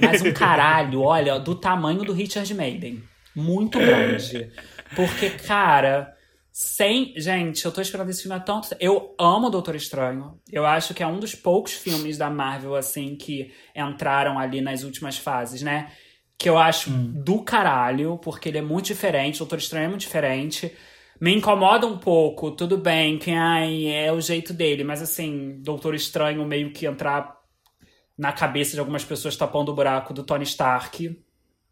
mas um caralho, olha, do tamanho do Richard Maiden. Muito grande. Porque, cara, sem. Gente, eu tô esperando esse filme há tanto tempo. Eu amo o Doutor Estranho. Eu acho que é um dos poucos filmes da Marvel, assim, que entraram ali nas últimas fases, né? Que eu acho do caralho, porque ele é muito diferente. O Doutor Estranho é muito diferente. Me incomoda um pouco, tudo bem, que ai, é o jeito dele, mas assim, Doutor Estranho meio que entrar na cabeça de algumas pessoas tapando o buraco do Tony Stark,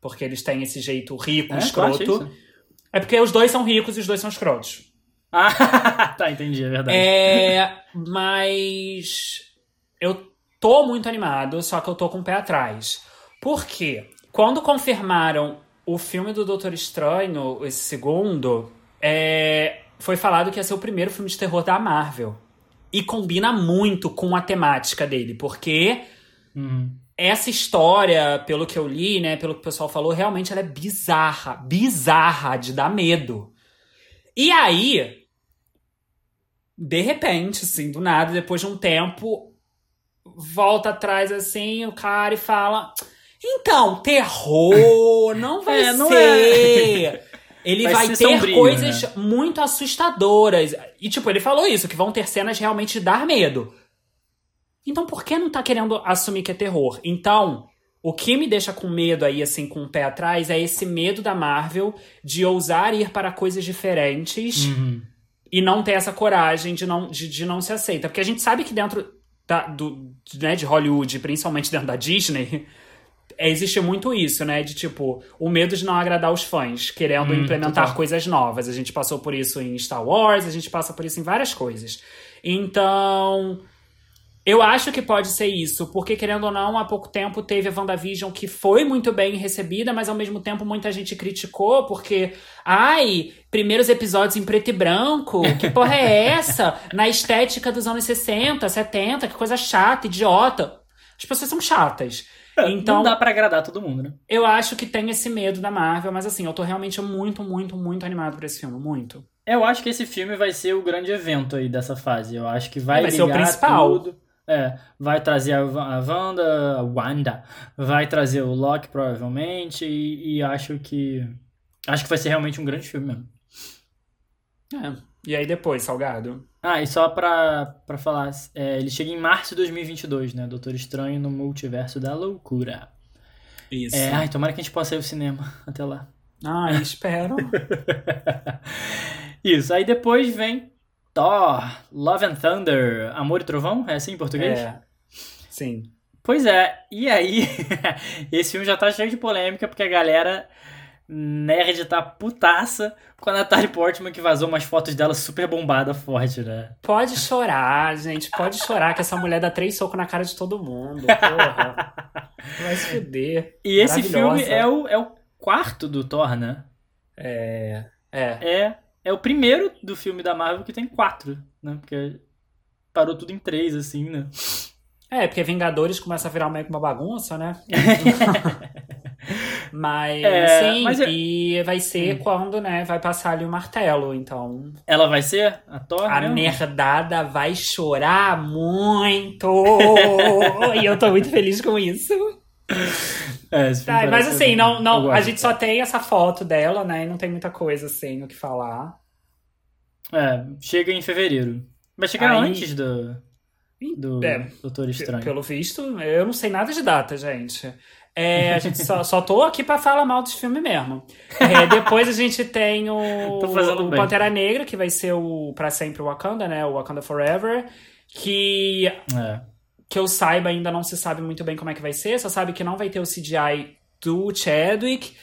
porque eles têm esse jeito rico, É, escroto. É porque os dois são ricos e os dois são escrotos. Ah, tá, entendi, é verdade. É, mas eu tô muito animado, só que eu tô com o pé atrás. Por quê? Quando confirmaram o filme do Doutor Estranho, esse segundo, é, foi falado que ia ser o primeiro filme de terror da Marvel. E combina muito com a temática dele, porque Uhum. Essa história, pelo que eu li, né, pelo que o pessoal falou, realmente ela é bizarra, bizarra de dar medo. E aí, de repente, assim, do nada, depois de um tempo, volta atrás assim, o cara e fala: "Então, terror não vai É, não ser. Ele vai, Vai ser ter sombrio, coisas né? muito assustadoras. E, tipo, ele falou isso, que vão ter cenas realmente de dar medo. Então, por que não tá querendo assumir que é terror? Então, o que me deixa com medo aí, assim, com o pé atrás, é esse medo da Marvel de ousar ir para coisas diferentes Uhum. e não ter essa coragem de não, de, de não se aceita. Porque a gente sabe que dentro da, do, né, de Hollywood, principalmente dentro da Disney, é, existe muito isso, né? De tipo, o medo de não agradar os fãs, querendo Hum, implementar total. coisas novas. A gente passou por isso em Star Wars, a gente passa por isso em várias coisas. Então. Eu acho que pode ser isso, porque querendo ou não, há pouco tempo teve a WandaVision que foi muito bem recebida, mas ao mesmo tempo muita gente criticou, porque, ai, primeiros episódios em preto e branco, que porra é essa? Na estética dos anos 60, 70, que coisa chata, idiota. As pessoas são chatas. Então, Não dá pra agradar todo mundo, né? eu acho que tem esse medo da Marvel, mas assim, eu tô realmente muito, muito, muito animado por esse filme, muito. Eu acho que esse filme vai ser o grande evento aí dessa fase. Eu acho que vai, É, vai ser o principal. tudo. É, vai trazer a, a Wanda, a Wanda, vai trazer o Loki provavelmente e, e acho que acho que vai ser realmente um grande filme mesmo. É. E aí depois, Salgado? Ah, e só pra, pra falar, é, ele chega em março de 2022, né? Doutor Estranho no Multiverso da Loucura. Isso. É, ai, tomara que a gente possa ir ao cinema até lá. Ai, espero. Isso, aí depois vem Thor, Love and Thunder, Amor e Trovão, é assim em português? é. Sim. Pois é, e aí, esse filme já tá cheio de polêmica, porque a galera nerd tá putaça com a Natalie Portman que vazou umas fotos dela super bombada forte, né? Pode chorar, gente. Pode chorar que essa mulher dá três socos na cara de todo mundo. Porra. Vai se fuder. E esse filme é o, é o quarto do Thor, né? É. É. É, é o primeiro do filme da Marvel que tem quatro, né? Porque parou tudo em três, assim, né? É, porque Vingadores começa a virar meio que uma bagunça, né? mas, É, sim, mas eu- e vai ser quando, né, vai passar ali o martelo. Então, Ela vai ser a Thor, a mesmo? nerdada vai chorar muito. e eu tô muito feliz com isso. É, Tá, mas assim, não, não, a gente só tem essa foto dela, né? E não tem muita coisa assim o que falar. É, chega em fevereiro. Vai chegar Aí- antes do, do É, Doutor Estranho. Pelo visto, eu não sei nada de data, gente. É, a gente só, só tô aqui pra falar mal desse filme mesmo. É, depois a gente tem o, o. Pantera Negra, que vai ser o Pra Sempre Wakanda, né? O Wakanda Forever. Que, É. que eu saiba, ainda não se sabe muito bem como é que vai ser. Só sabe que não vai ter o CGI do Chadwick.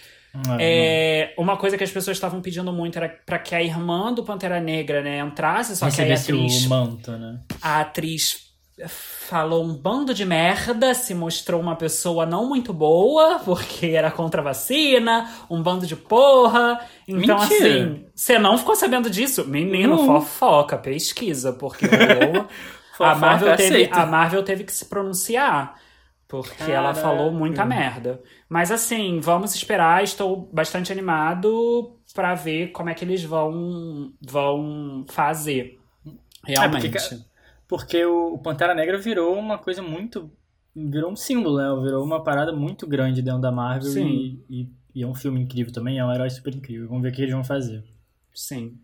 É, É, uma coisa que as pessoas estavam pedindo muito era pra que a irmã do Pantera Negra, né, entrasse, só que a atriz o manto, né? a atriz falou um bando de merda, se mostrou uma pessoa não muito boa, porque era contra a vacina, um bando de porra. Então, Mentira. assim, você não ficou sabendo disso? Menino, Não. fofoca, pesquisa, porque rolou. a, Marvel teve, a Marvel teve que se pronunciar. Porque ela falou muita merda. Mas assim, vamos esperar. Estou bastante animado pra ver como é que eles vão, vão fazer. Realmente. porque, ca- Porque o Pantera Negra virou uma coisa muito. Virou um símbolo, né? Virou uma parada muito grande dentro da Marvel Sim. e, e, e é um filme incrível também, é um herói super incrível. Vamos ver o que eles vão fazer. Sim.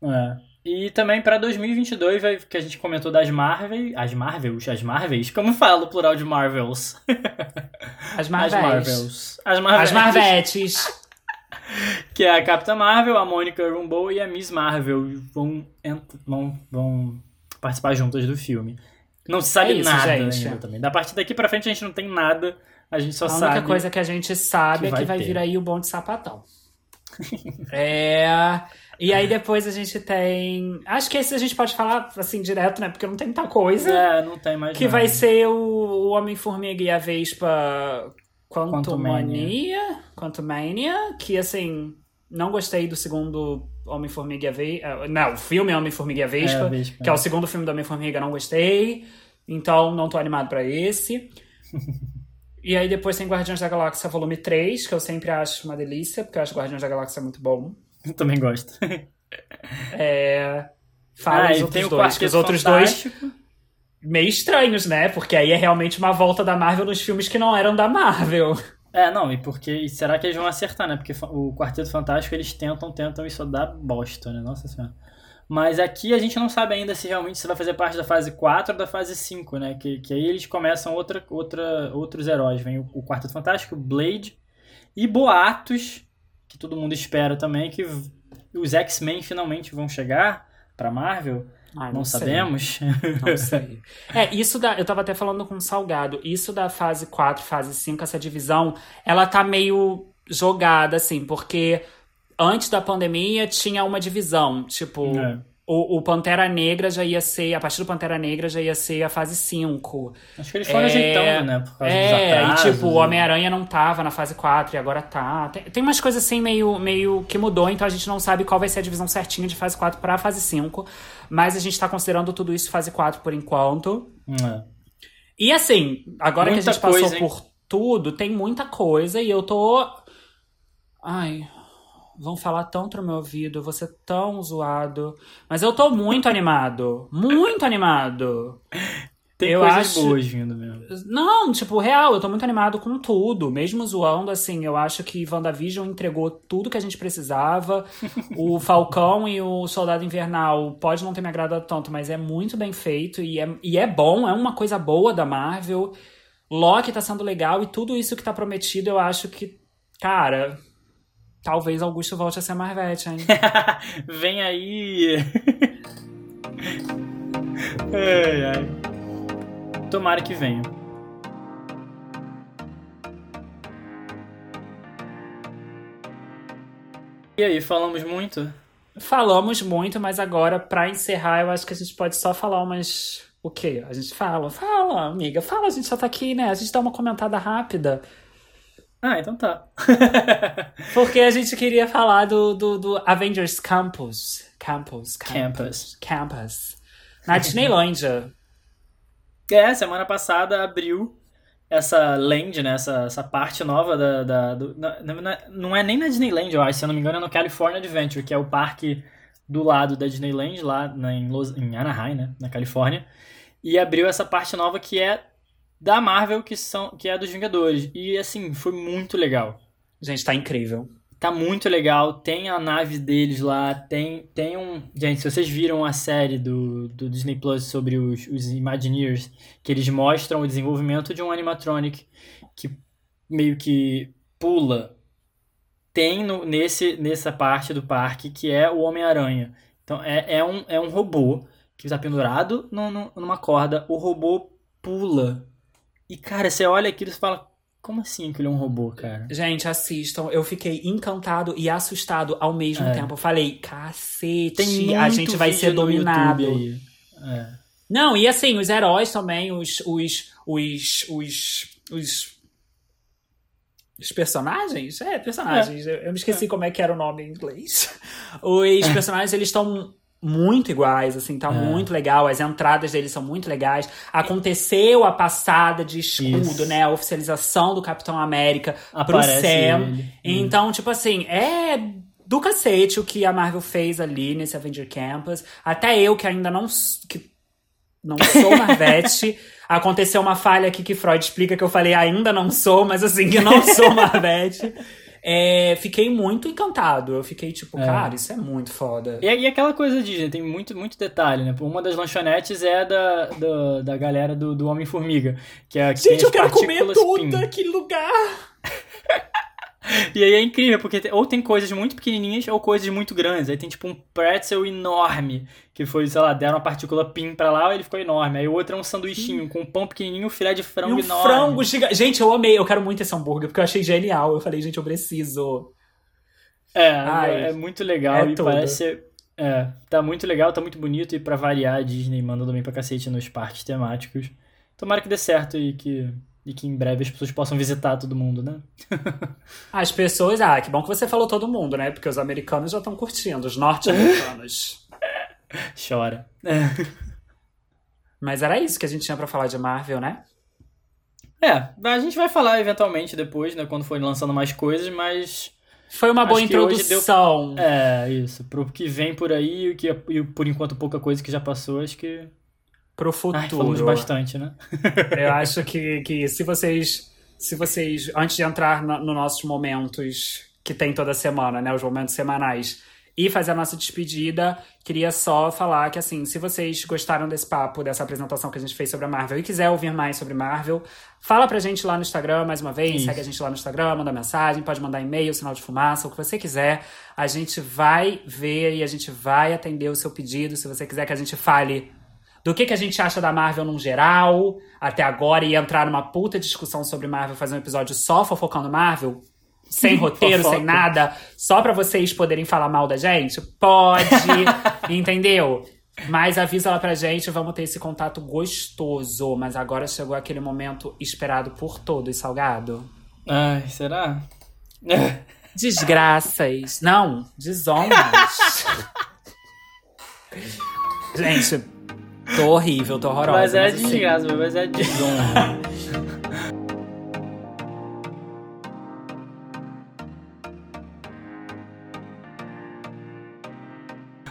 É. E também pra 2022, vai, que a gente comentou das Marvel, as Marvels, as Marvels, como falo o plural de Marvels? As As Marvels. As Marvels. As Marvetes. Que é a Capitã Marvel, a Mônica Rambeau e a Miss Marvel vão, vão, vão participar juntas do filme. Não se sabe É isso, nada gente. ainda também. Da partir daqui pra frente a gente não tem nada, a gente só A sabe. única coisa que a gente sabe que é que vai vai ter. vir aí o bom de sapatão. é. E aí depois a gente tem. Acho que esse a gente pode falar assim direto, né? Porque não tem muita coisa. É, não tem mais Que nada. vai ser o, o Homem-Formiga e a Vespa Quantumania. Quantumania. Que assim. Não gostei do segundo Homem-Formiga e a Vespa. Não, o filme Homem-Formiga e a Vespa. É, a Vespa. Que é o segundo filme do Homem-Formiga, não gostei. Então não tô animado pra esse. e aí depois tem Guardiões da Galáxia Volume 3, que eu sempre acho uma delícia, porque eu acho Guardiões da Galáxia muito bom. Eu também gosto. É. Fala ah, os outros dois, os outros dois Fantástico. meio estranhos, né? Porque aí é realmente uma volta da Marvel nos filmes que não eram da Marvel. É, não, e porque. será que eles vão acertar, né? Porque o Quarteto Fantástico eles tentam, tentam e só dá bosta, né? Nossa senhora. Mas aqui a gente não sabe ainda se realmente isso vai fazer parte da fase 4 ou da fase 5, né? Que, que aí eles começam outra, outra, outros heróis. Vem o, o Quarteto Fantástico, Blade e boatos, que todo mundo espera também, que os X-Men finalmente vão chegar pra Marvel. Ai, não sei. sabemos. Não sei. É, isso da. Eu tava até falando com o Salgado. Isso da fase 4, fase 5, essa divisão, ela tá meio jogada, assim, porque antes da pandemia tinha uma divisão. Tipo, É. o, o Pantera Negra já ia ser. A partir do Pantera Negra já ia ser a fase 5. Acho que eles foram É, ajeitando, né? Por causa É, e atrasos. tipo, o Homem-Aranha não tava na fase 4 e agora tá. Tem, tem umas coisas assim meio, meio que mudou, então a gente não sabe qual vai ser a divisão certinha de fase 4 pra fase 5. Mas a gente tá considerando tudo isso fase 4 por enquanto. É. E assim, agora Muita que a gente passou hein? por tudo, tem muita coisa e eu tô. Ai. Vão falar tanto no meu ouvido, eu vou ser tão zoado. Mas eu tô muito animado. Muito animado. Tem Eu coisas acho- boas vindo mesmo. Não, tipo, real, eu tô muito animado com tudo. Mesmo zoando, assim, eu acho que WandaVision entregou tudo que a gente precisava. o Falcão e o Soldado Invernal pode não ter me agradado tanto, mas é muito bem feito e é, e é bom, é uma coisa boa da Marvel. Loki tá sendo legal e tudo isso que tá prometido, eu acho que, cara, talvez Augusto volte a ser Marvete, hein? Vem aí. ai, ai. Tomara que venha. E aí, falamos muito? Falamos muito, mas agora, pra encerrar, eu acho que a gente pode só falar umas. O quê? A gente fala? Fala, amiga. Fala, a gente já tá aqui, né? A gente dá uma comentada rápida. Ah, então tá. Porque a gente queria falar do, do, do Avengers Campus. Campus. Campus. Campus. Na Disneylândia. É, semana passada abriu essa land, né? Essa, essa parte nova da. da do- na- na- não é nem na Disneyland, eu acho, se eu não me engano, é no California Adventure, que é o parque do lado da Disneyland, lá na- em, Los, em Anaheim, né? Na Califórnia. E abriu essa parte nova que é da Marvel, que, são, que é dos Vingadores. E assim, foi muito legal. Gente, tá incrível. Tá muito legal, tem a nave deles lá, tem, tem um... Gente, se vocês viram a série do, do Disney Plus sobre os, os Imagineers, que eles mostram o desenvolvimento de um animatronic que meio que pula, tem no, nesse, nessa parte do parque que é o Homem-Aranha. Então é, é, um, é um robô que está pendurado no, no, numa corda, o robô pula. E cara, você olha aquilo e fala, como assim ele é um robô, cara? Gente, assistam. Eu fiquei encantado e assustado ao mesmo É. tempo. Eu falei, cacete, a gente vai ser dominado. É. Não, e assim, os heróis também, os. os. os. os. os, os personagens? É, personagens. Eu, eu me esqueci como é que era o nome em inglês. Os personagens, eles estão muito iguais, assim, tá É. muito legal. As entradas deles são muito legais. Aconteceu a passada de escudo, Isso. né? A oficialização do Capitão América pro Aparece Sam. ele. Então, tipo assim, é do cacete o que a Marvel fez ali nesse Avenger Campus. Até eu, que ainda não, que não sou Marvete, aconteceu uma falha aqui que Freud explica que eu falei ainda não sou, mas assim, que não sou Marvete. É, fiquei muito encantado. Eu fiquei tipo, É. cara, isso é muito foda. E, e aquela coisa Disney, tem muito, muito detalhe, né? Uma das lanchonetes é da, da, da galera do, do Homem-Formiga. Que é, que Gente, eu quero comer! PIN. Que lugar! E aí é incrível, porque ou tem coisas muito pequenininhas ou coisas muito grandes. Aí tem tipo um pretzel enorme, que foi, sei lá, deram uma partícula PIN pra lá e ele ficou enorme. Aí o outro é um sanduichinho com um pão pequenininho e um filé de E frango um enorme. frango gigante. Gente, eu amei. Eu quero muito esse hambúrguer, porque eu achei genial. Eu falei, gente, eu preciso. É, Ai, é muito legal é e tudo. parece. É, tá muito legal, tá muito bonito e pra variar a Disney manda também pra cacete nos parques temáticos. Tomara que dê certo e que, e que em breve as pessoas possam visitar todo mundo, né? As pessoas, ah, que bom que você falou todo mundo, né? Porque os americanos já estão curtindo, os norte-americanos. Chora. Mas era isso que a gente tinha pra falar de Marvel, né? É, a gente vai falar eventualmente depois, né, quando forem lançando mais coisas, mas Foi uma boa introdução. é isso, pro que vem por aí e que e por enquanto pouca coisa que já passou, acho que Pro Ai, falamos futuro. bastante, né? Eu acho que, que se vocês. Se vocês, antes de entrar no, nos nossos momentos que tem toda semana, né? Os momentos semanais, e fazer a nossa despedida, queria só falar que, assim, se vocês gostaram desse papo, dessa apresentação que a gente fez sobre a Marvel e quiser ouvir mais sobre Marvel, fala pra gente lá no Instagram mais uma vez, Isso. segue a gente lá no Instagram, manda mensagem, pode mandar e-mail, sinal de fumaça, o que você quiser. A gente vai ver e a gente vai atender o seu pedido. Se você quiser que a gente fale do que, que a gente acha da Marvel num geral, até agora, e entrar numa puta discussão sobre Marvel, fazer um episódio só fofocando Marvel, sem roteiro, Fofoca. sem nada, só pra vocês poderem falar mal da gente? Pode, entendeu? Mas avisa lá pra gente, vamos ter esse contato gostoso. Mas agora chegou aquele momento esperado por todos, Salgado. Ai, será? Desgraças. Não, desonras. gente, tô horrível, tô horrorosa. mas é assim, desgraça, mas é desonra.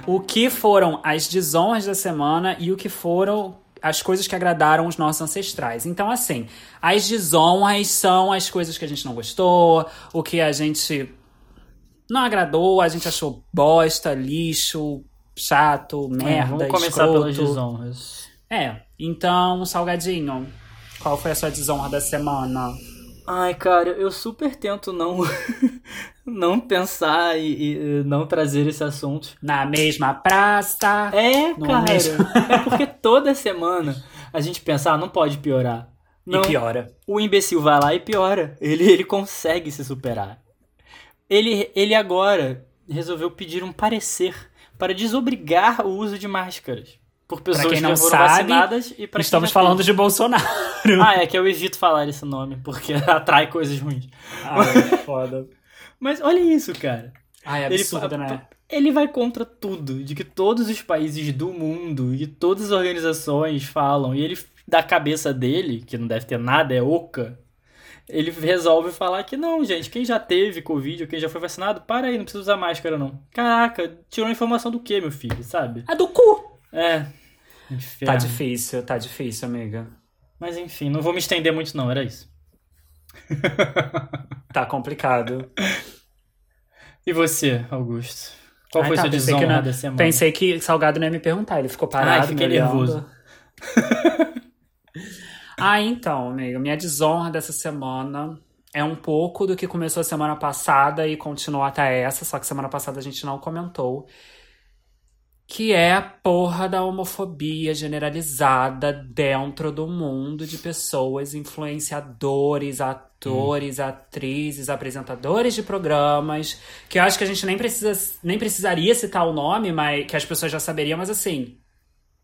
o que foram as desonras da semana e o que foram as coisas que agradaram os nossos ancestrais. Então, assim, as desonras são as coisas que a gente não gostou, o que a gente não agradou, a gente achou bosta, lixo, chato, É, merda, vamos começar escroto. pelas desonras. É, então, Salgadinho, qual foi a sua desonra da semana? Ai, cara, eu super tento não não pensar e, e não trazer esse assunto. Na mesma praça. É, No cara. mesmo- É porque toda semana a gente pensa, ah, não pode piorar. Não, E piora. o imbecil vai lá e piora. Ele, ele consegue se superar. Ele, ele agora resolveu pedir um parecer para desobrigar o uso de máscaras. Por pessoas quem que não já foram sabe, vacinadas e para Estamos falando de Bolsonaro. Ah, é que eu evito falar esse nome, porque atrai coisas ruins. Ai, foda. Mas olha isso, cara. Ai, Ele absurdo, fa- né? Ele vai contra tudo, de que todos os países do mundo e todas as organizações falam. E ele, da cabeça dele, que não deve ter nada, é oca, ele resolve falar que não, gente, quem já teve Covid ou quem já foi vacinado, para aí, não precisa usar máscara, não. Caraca, tirou informação do que, meu filho, sabe? É do cu. É. Tá Inferno. difícil, tá difícil, amiga. Mas enfim, não vou me estender muito, não, era isso. Tá complicado. E você, Augusto? Qual Ai, foi tá, sua que desonra não- da semana? Pensei que Salgado não ia me perguntar, ele ficou parado. Ai, fiquei nervoso. ah, então, amigo, minha desonra dessa semana é um pouco do que começou a semana passada e continuou até essa, só que semana passada a gente não comentou. Que é a porra da homofobia generalizada dentro do mundo de pessoas, influenciadores, atores, atrizes, apresentadores de programas, que eu acho que a gente nem precisa, nem precisaria citar o nome, mas que as pessoas já saberiam, mas assim,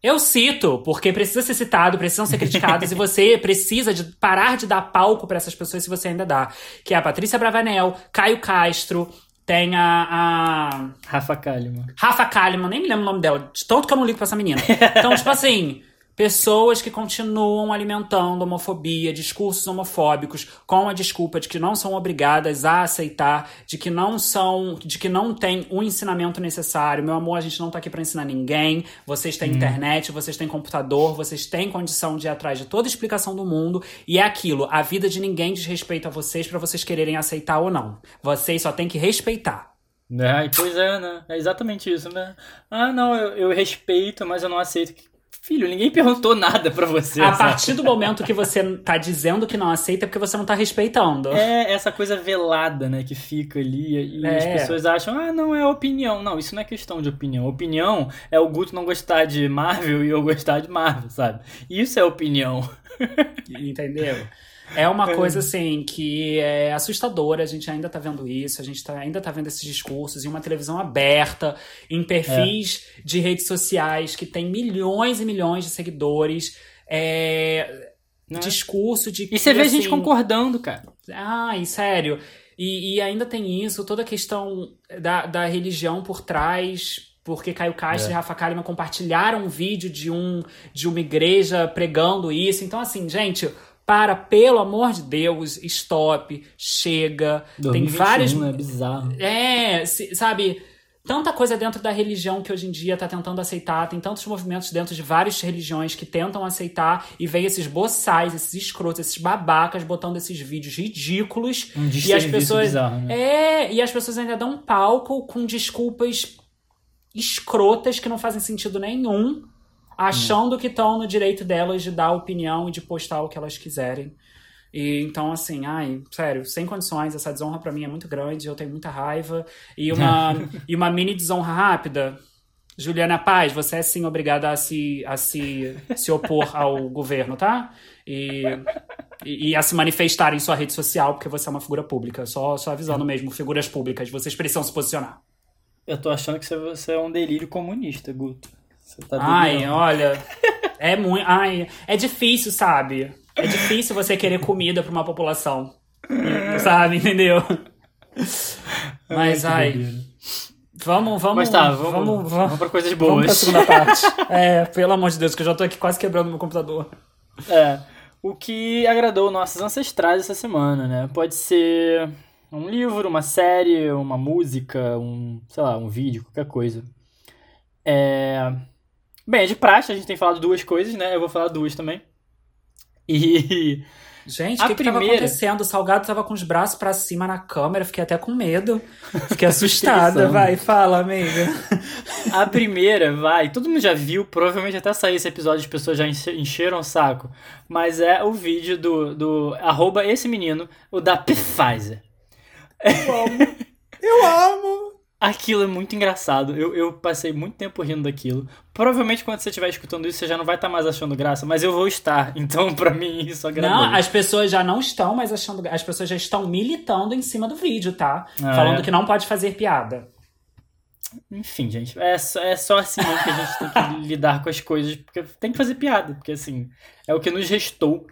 eu cito, porque precisa ser citado, precisam ser criticados, e você precisa de parar de dar palco pra essas pessoas se você ainda dá. Que é a Patrícia Bravanel, Caio Castro, tem a, a Rafa Kalimann. Rafa Kalimann, nem me lembro o nome dela, de tanto que eu não ligo pra essa menina. Então, tipo assim, pessoas que continuam alimentando homofobia, discursos homofóbicos, com a desculpa de que não são obrigadas a aceitar, de que não são, de que não tem o ensinamento necessário. Meu amor, a gente não tá aqui pra ensinar ninguém. Vocês têm internet, vocês têm computador, vocês têm condição de ir atrás de toda explicação do mundo. E é aquilo, a vida de ninguém diz respeito a vocês pra vocês quererem aceitar ou não. Vocês só têm que respeitar. É, pois é, né? É exatamente isso, né? Ah, não, eu, eu respeito, mas eu não aceito. Filho, ninguém perguntou nada pra você. A sabe? partir do momento que você tá dizendo que não aceita, é porque você não tá respeitando. É essa coisa velada, né, que fica ali e É. as pessoas acham, ah, não, é opinião. Não, isso não é questão de opinião. Opinião é o Guto não gostar de Marvel e eu gostar de Marvel, sabe? Isso é opinião. Entendeu? É uma coisa assim que é assustadora, a gente ainda tá vendo isso, a gente tá- ainda tá vendo esses discursos em uma televisão aberta, em perfis de redes sociais que tem milhões e milhões de seguidores. É, Né? Discurso de que. E você vê a gente assim, concordando, cara. Ai, sério. E, e ainda tem isso, toda a questão da, da religião por trás, porque Caio Castro É. e Rafa Kalimann compartilharam um vídeo de, um, de uma igreja pregando isso. Então, assim, gente, para, pelo amor de Deus, stop, chega. tem 2021, vários. né? Bizarro. É, sabe? Tanta coisa dentro da religião que hoje em dia tá tentando aceitar, tem tantos movimentos dentro de várias religiões que tentam aceitar e vem esses boçais, esses escrotos, esses babacas botando esses vídeos ridículos Um e as pessoas bizarro, né? é, e as pessoas ainda dão palco com desculpas escrotas que não fazem sentido nenhum, achando que estão no direito delas de dar opinião e de postar o que elas quiserem. E então, assim, ai, sério, sem condições, essa desonra pra mim é muito grande, eu tenho muita raiva. E uma, e uma mini desonra rápida. Juliana Paz, você é sim obrigada a se, a se, se opor ao governo, tá? E, e, e a se manifestar em sua rede social, porque você é uma figura pública. Só, só avisando mesmo, figuras públicas, vocês precisam se posicionar. Eu tô achando que você- você é um delírio comunista, Guto. Tá Ai, olha, é muito. Ai, é difícil, sabe? É difícil você querer comida pra uma população. Sabe, entendeu? Mas, ai, vamos, vamos. Mas tá, vamos, vamos, vamos, pra coisas vamos pra boas. segunda parte. É, pelo amor de Deus, que eu já tô aqui quase quebrando meu computador. É, o que agradou nossos ancestrais essa semana, né? Pode ser um livro, uma série, uma música, um, sei lá, um vídeo, qualquer coisa. É... Bem, é de praxe, a gente tem falado duas coisas, né? Eu vou falar duas também. E Gente, o que, que tava primeira- acontecendo? O Salgado tava com os braços pra cima na câmera, fiquei até com medo. Fiquei assustada. Vai, fala, amiga. a primeira, vai, todo mundo já viu, provavelmente até sair esse episódio, as pessoas já enche- encheram o saco, mas é o vídeo do, do arroba esse menino, o da Pfizer. Eu amo. Aquilo é muito engraçado. Eu, eu passei muito tempo rindo daquilo. Provavelmente quando você estiver escutando isso, você já não vai estar mais achando graça, mas eu vou estar. Então, pra mim, isso agradou. Não, as pessoas já não estão mais achando. As pessoas já estão militando em cima do vídeo, tá? Ah, Falando é? que não pode fazer piada. Enfim, gente, é só, é só assim que a gente tem que lidar com as coisas, porque tem que fazer piada, porque assim, é o que nos restou.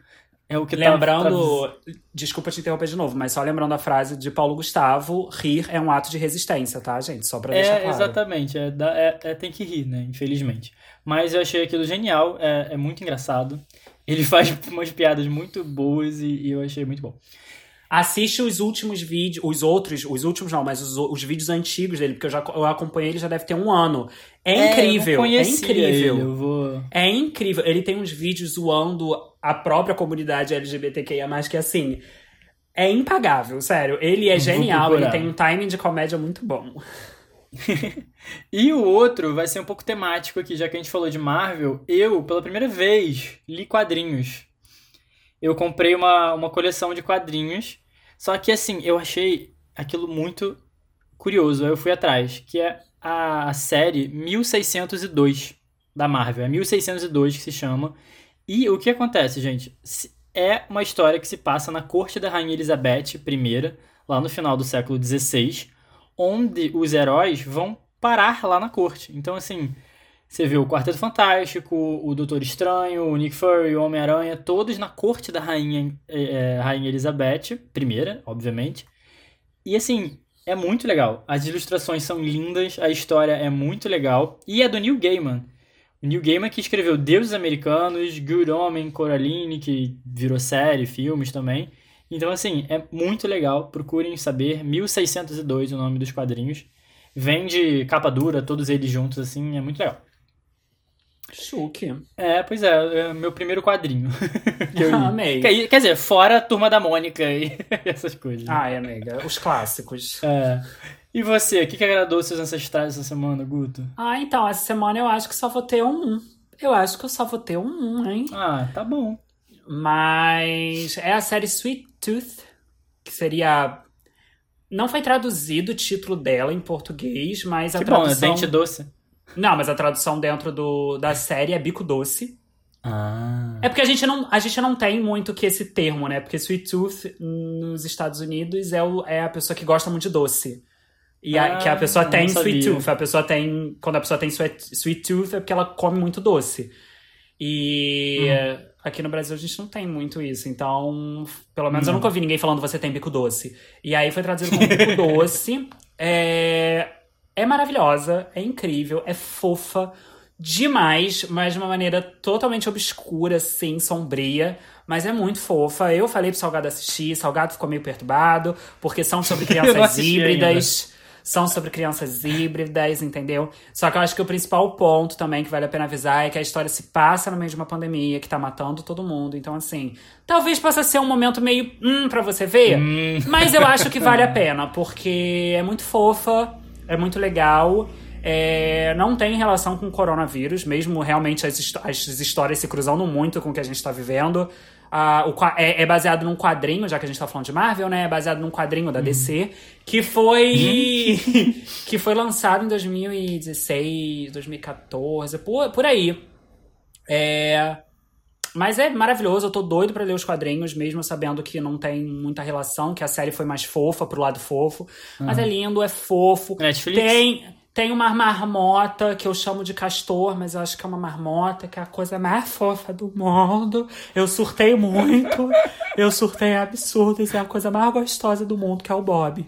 É o que tá- Lembrando. Desculpa te interromper de novo, mas só lembrando a frase de Paulo Gustavo: rir é um ato de resistência, tá, gente? Só pra deixar É, claro. exatamente. É, é- é- tem que rir, né? Infelizmente. Mas eu achei aquilo genial. É, é muito engraçado. Ele faz umas piadas muito boas e, e eu achei muito bom. Assiste os últimos vídeos, os outros, os últimos não, mas os, os vídeos antigos dele, porque eu já eu acompanhei ele já deve ter um ano. É incrível, eu não é conhecia incrível. ele, vou. É incrível. Ele tem uns vídeos zoando a própria comunidade LGBTQIA, que assim. é impagável, sério. Ele é genial, ele tem um timing de comédia muito bom. e o outro vai ser um pouco temático aqui, já que a gente falou de Marvel. Eu, pela primeira vez, li quadrinhos. Eu comprei uma, uma coleção de quadrinhos. Só que, assim, eu achei aquilo muito curioso. Aí eu fui atrás, que é a série 1602 da Marvel. É 1602 que se chama. E o que acontece, gente? É uma história que se passa na corte da Rainha Elizabeth I, lá no final do século XVI onde os heróis vão parar lá na corte. Então, assim, você vê o Quarteto Fantástico, o Doutor Estranho, o Nick Fury, o Homem-Aranha, todos na corte da Rainha, é, Rainha Elizabeth, primeira, obviamente. E, assim, é muito legal. As ilustrações são lindas, a história é muito legal. E é do Neil Gaiman. O Neil Gaiman que escreveu Deuses Americanos, Good Homem, Coraline, que virou série, filmes também. Então, assim, é muito legal. Procurem saber. 1602 o nome dos quadrinhos. Vem de capa dura, todos eles juntos, assim, é muito legal. Chuque. É, pois é, é meu primeiro quadrinho. que eu Amei. Quer, quer, dizer, fora a Turma da Mônica e essas coisas. Ai, amiga, os clássicos. É. E você, o que, que agradou seus ancestrais essa semana, Guto? Ah, então, essa semana eu acho que só vou ter um. Eu acho que eu só vou ter um, hein? Ah, tá bom. Mas é a série Sweet Tooth, que seria. Não foi traduzido o título dela em português, mas a que tradução. Bom, é dente doce. Não, mas a tradução dentro do, da série é bico doce. Ah. É porque a gente, não, a gente não tem muito que esse termo, né? Porque Sweet Tooth nos Estados Unidos é, o, é a pessoa que gosta muito de doce. E a, ah, que a pessoa tem Sweet Tooth. A pessoa tem. Quando a pessoa tem sweet, sweet Tooth é porque ela come muito doce. E. Hum. Aqui no Brasil a gente não tem muito isso, então, pelo menos eu nunca ouvi ninguém falando você tem bico doce. E aí foi traduzido como bico doce. É, é maravilhosa, é incrível, é fofa demais, mas de uma maneira totalmente obscura, assim, sombria. Mas é muito fofa. Eu falei pro Salgado assistir, Salgado ficou meio perturbado, porque são sobre crianças híbridas. Ainda são sobre crianças híbridas, entendeu? Só que eu acho que o principal ponto também que vale a pena avisar é que a história se passa no meio de uma pandemia que tá matando todo mundo. Então, assim, talvez possa ser um momento meio hum pra você ver, hum. mas eu acho que vale a pena, porque é muito fofa, é muito legal. É, não tem relação com o coronavírus, mesmo realmente as, as histórias se cruzando muito com o que a gente está vivendo. Uh, o, é, é, baseado num quadrinho, já que a gente tá falando de Marvel, né? É baseado num quadrinho da uhum. DC, que foi. Uhum. que foi lançado em 2016, 2014, por, por aí. É. Mas é maravilhoso, eu tô doido para ler os quadrinhos, mesmo sabendo que não tem muita relação, que a série foi mais fofa pro lado fofo. Uhum. Mas é lindo, é fofo. Netflix? Tem. Tem uma marmota que eu chamo de castor, mas eu acho que é uma marmota, que é a coisa mais fofa do mundo. Eu surtei muito. eu surtei absurdo. Isso é a coisa mais gostosa do mundo, que é o Bob.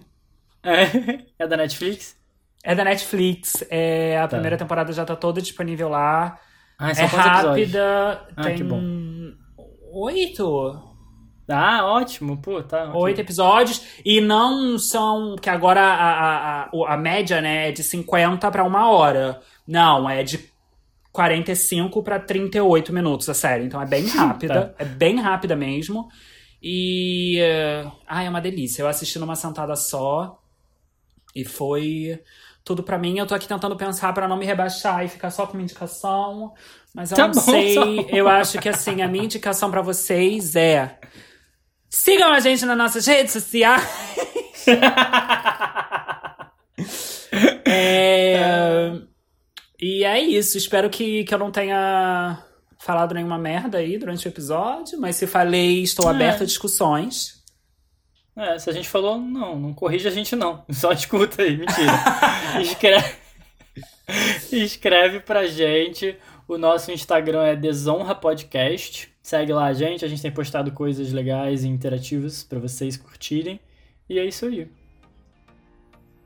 É, é da Netflix? É da Netflix. É, a tá. primeira temporada já tá toda disponível lá. Ah, é rápida. Ah, tem que bom. oito ah, ótimo, pô, tá. Oito episódios. E não são. Que agora a, a, a, a média, né, é de 50 para uma hora. Não, é de 45 para 38 minutos a série. Então é bem rápida. É bem rápida mesmo. E. Uh, ah, é uma delícia. Eu assisti numa sentada só. E foi tudo para mim. Eu tô aqui tentando pensar para não me rebaixar e ficar só com uma indicação. Mas eu tá não bom, sei. Eu acho que assim, a minha indicação para vocês é Sigam a gente nas nossas redes sociais. é... E é isso. Espero que, que eu não tenha falado nenhuma merda aí durante o episódio, mas se falei, estou é. aberta a discussões. É, se a gente falou, não, não corrige a gente não. Só escuta aí, mentira. Escreve, Escreve pra gente. O nosso Instagram é Desonra Podcast. Segue lá a gente, a gente tem postado coisas legais e interativas para vocês curtirem. E é isso aí.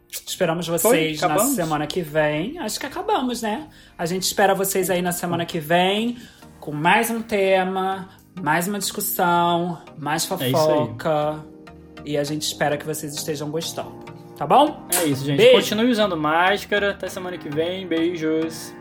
Esperamos vocês na semana que vem. Acho que acabamos, né? A gente espera vocês aí na semana que vem com mais um tema, mais uma discussão, mais é fofoca. É e a gente espera que vocês estejam gostando. Tá bom? É isso, gente. Beijo. Continue usando máscara. Até semana que vem. Beijos.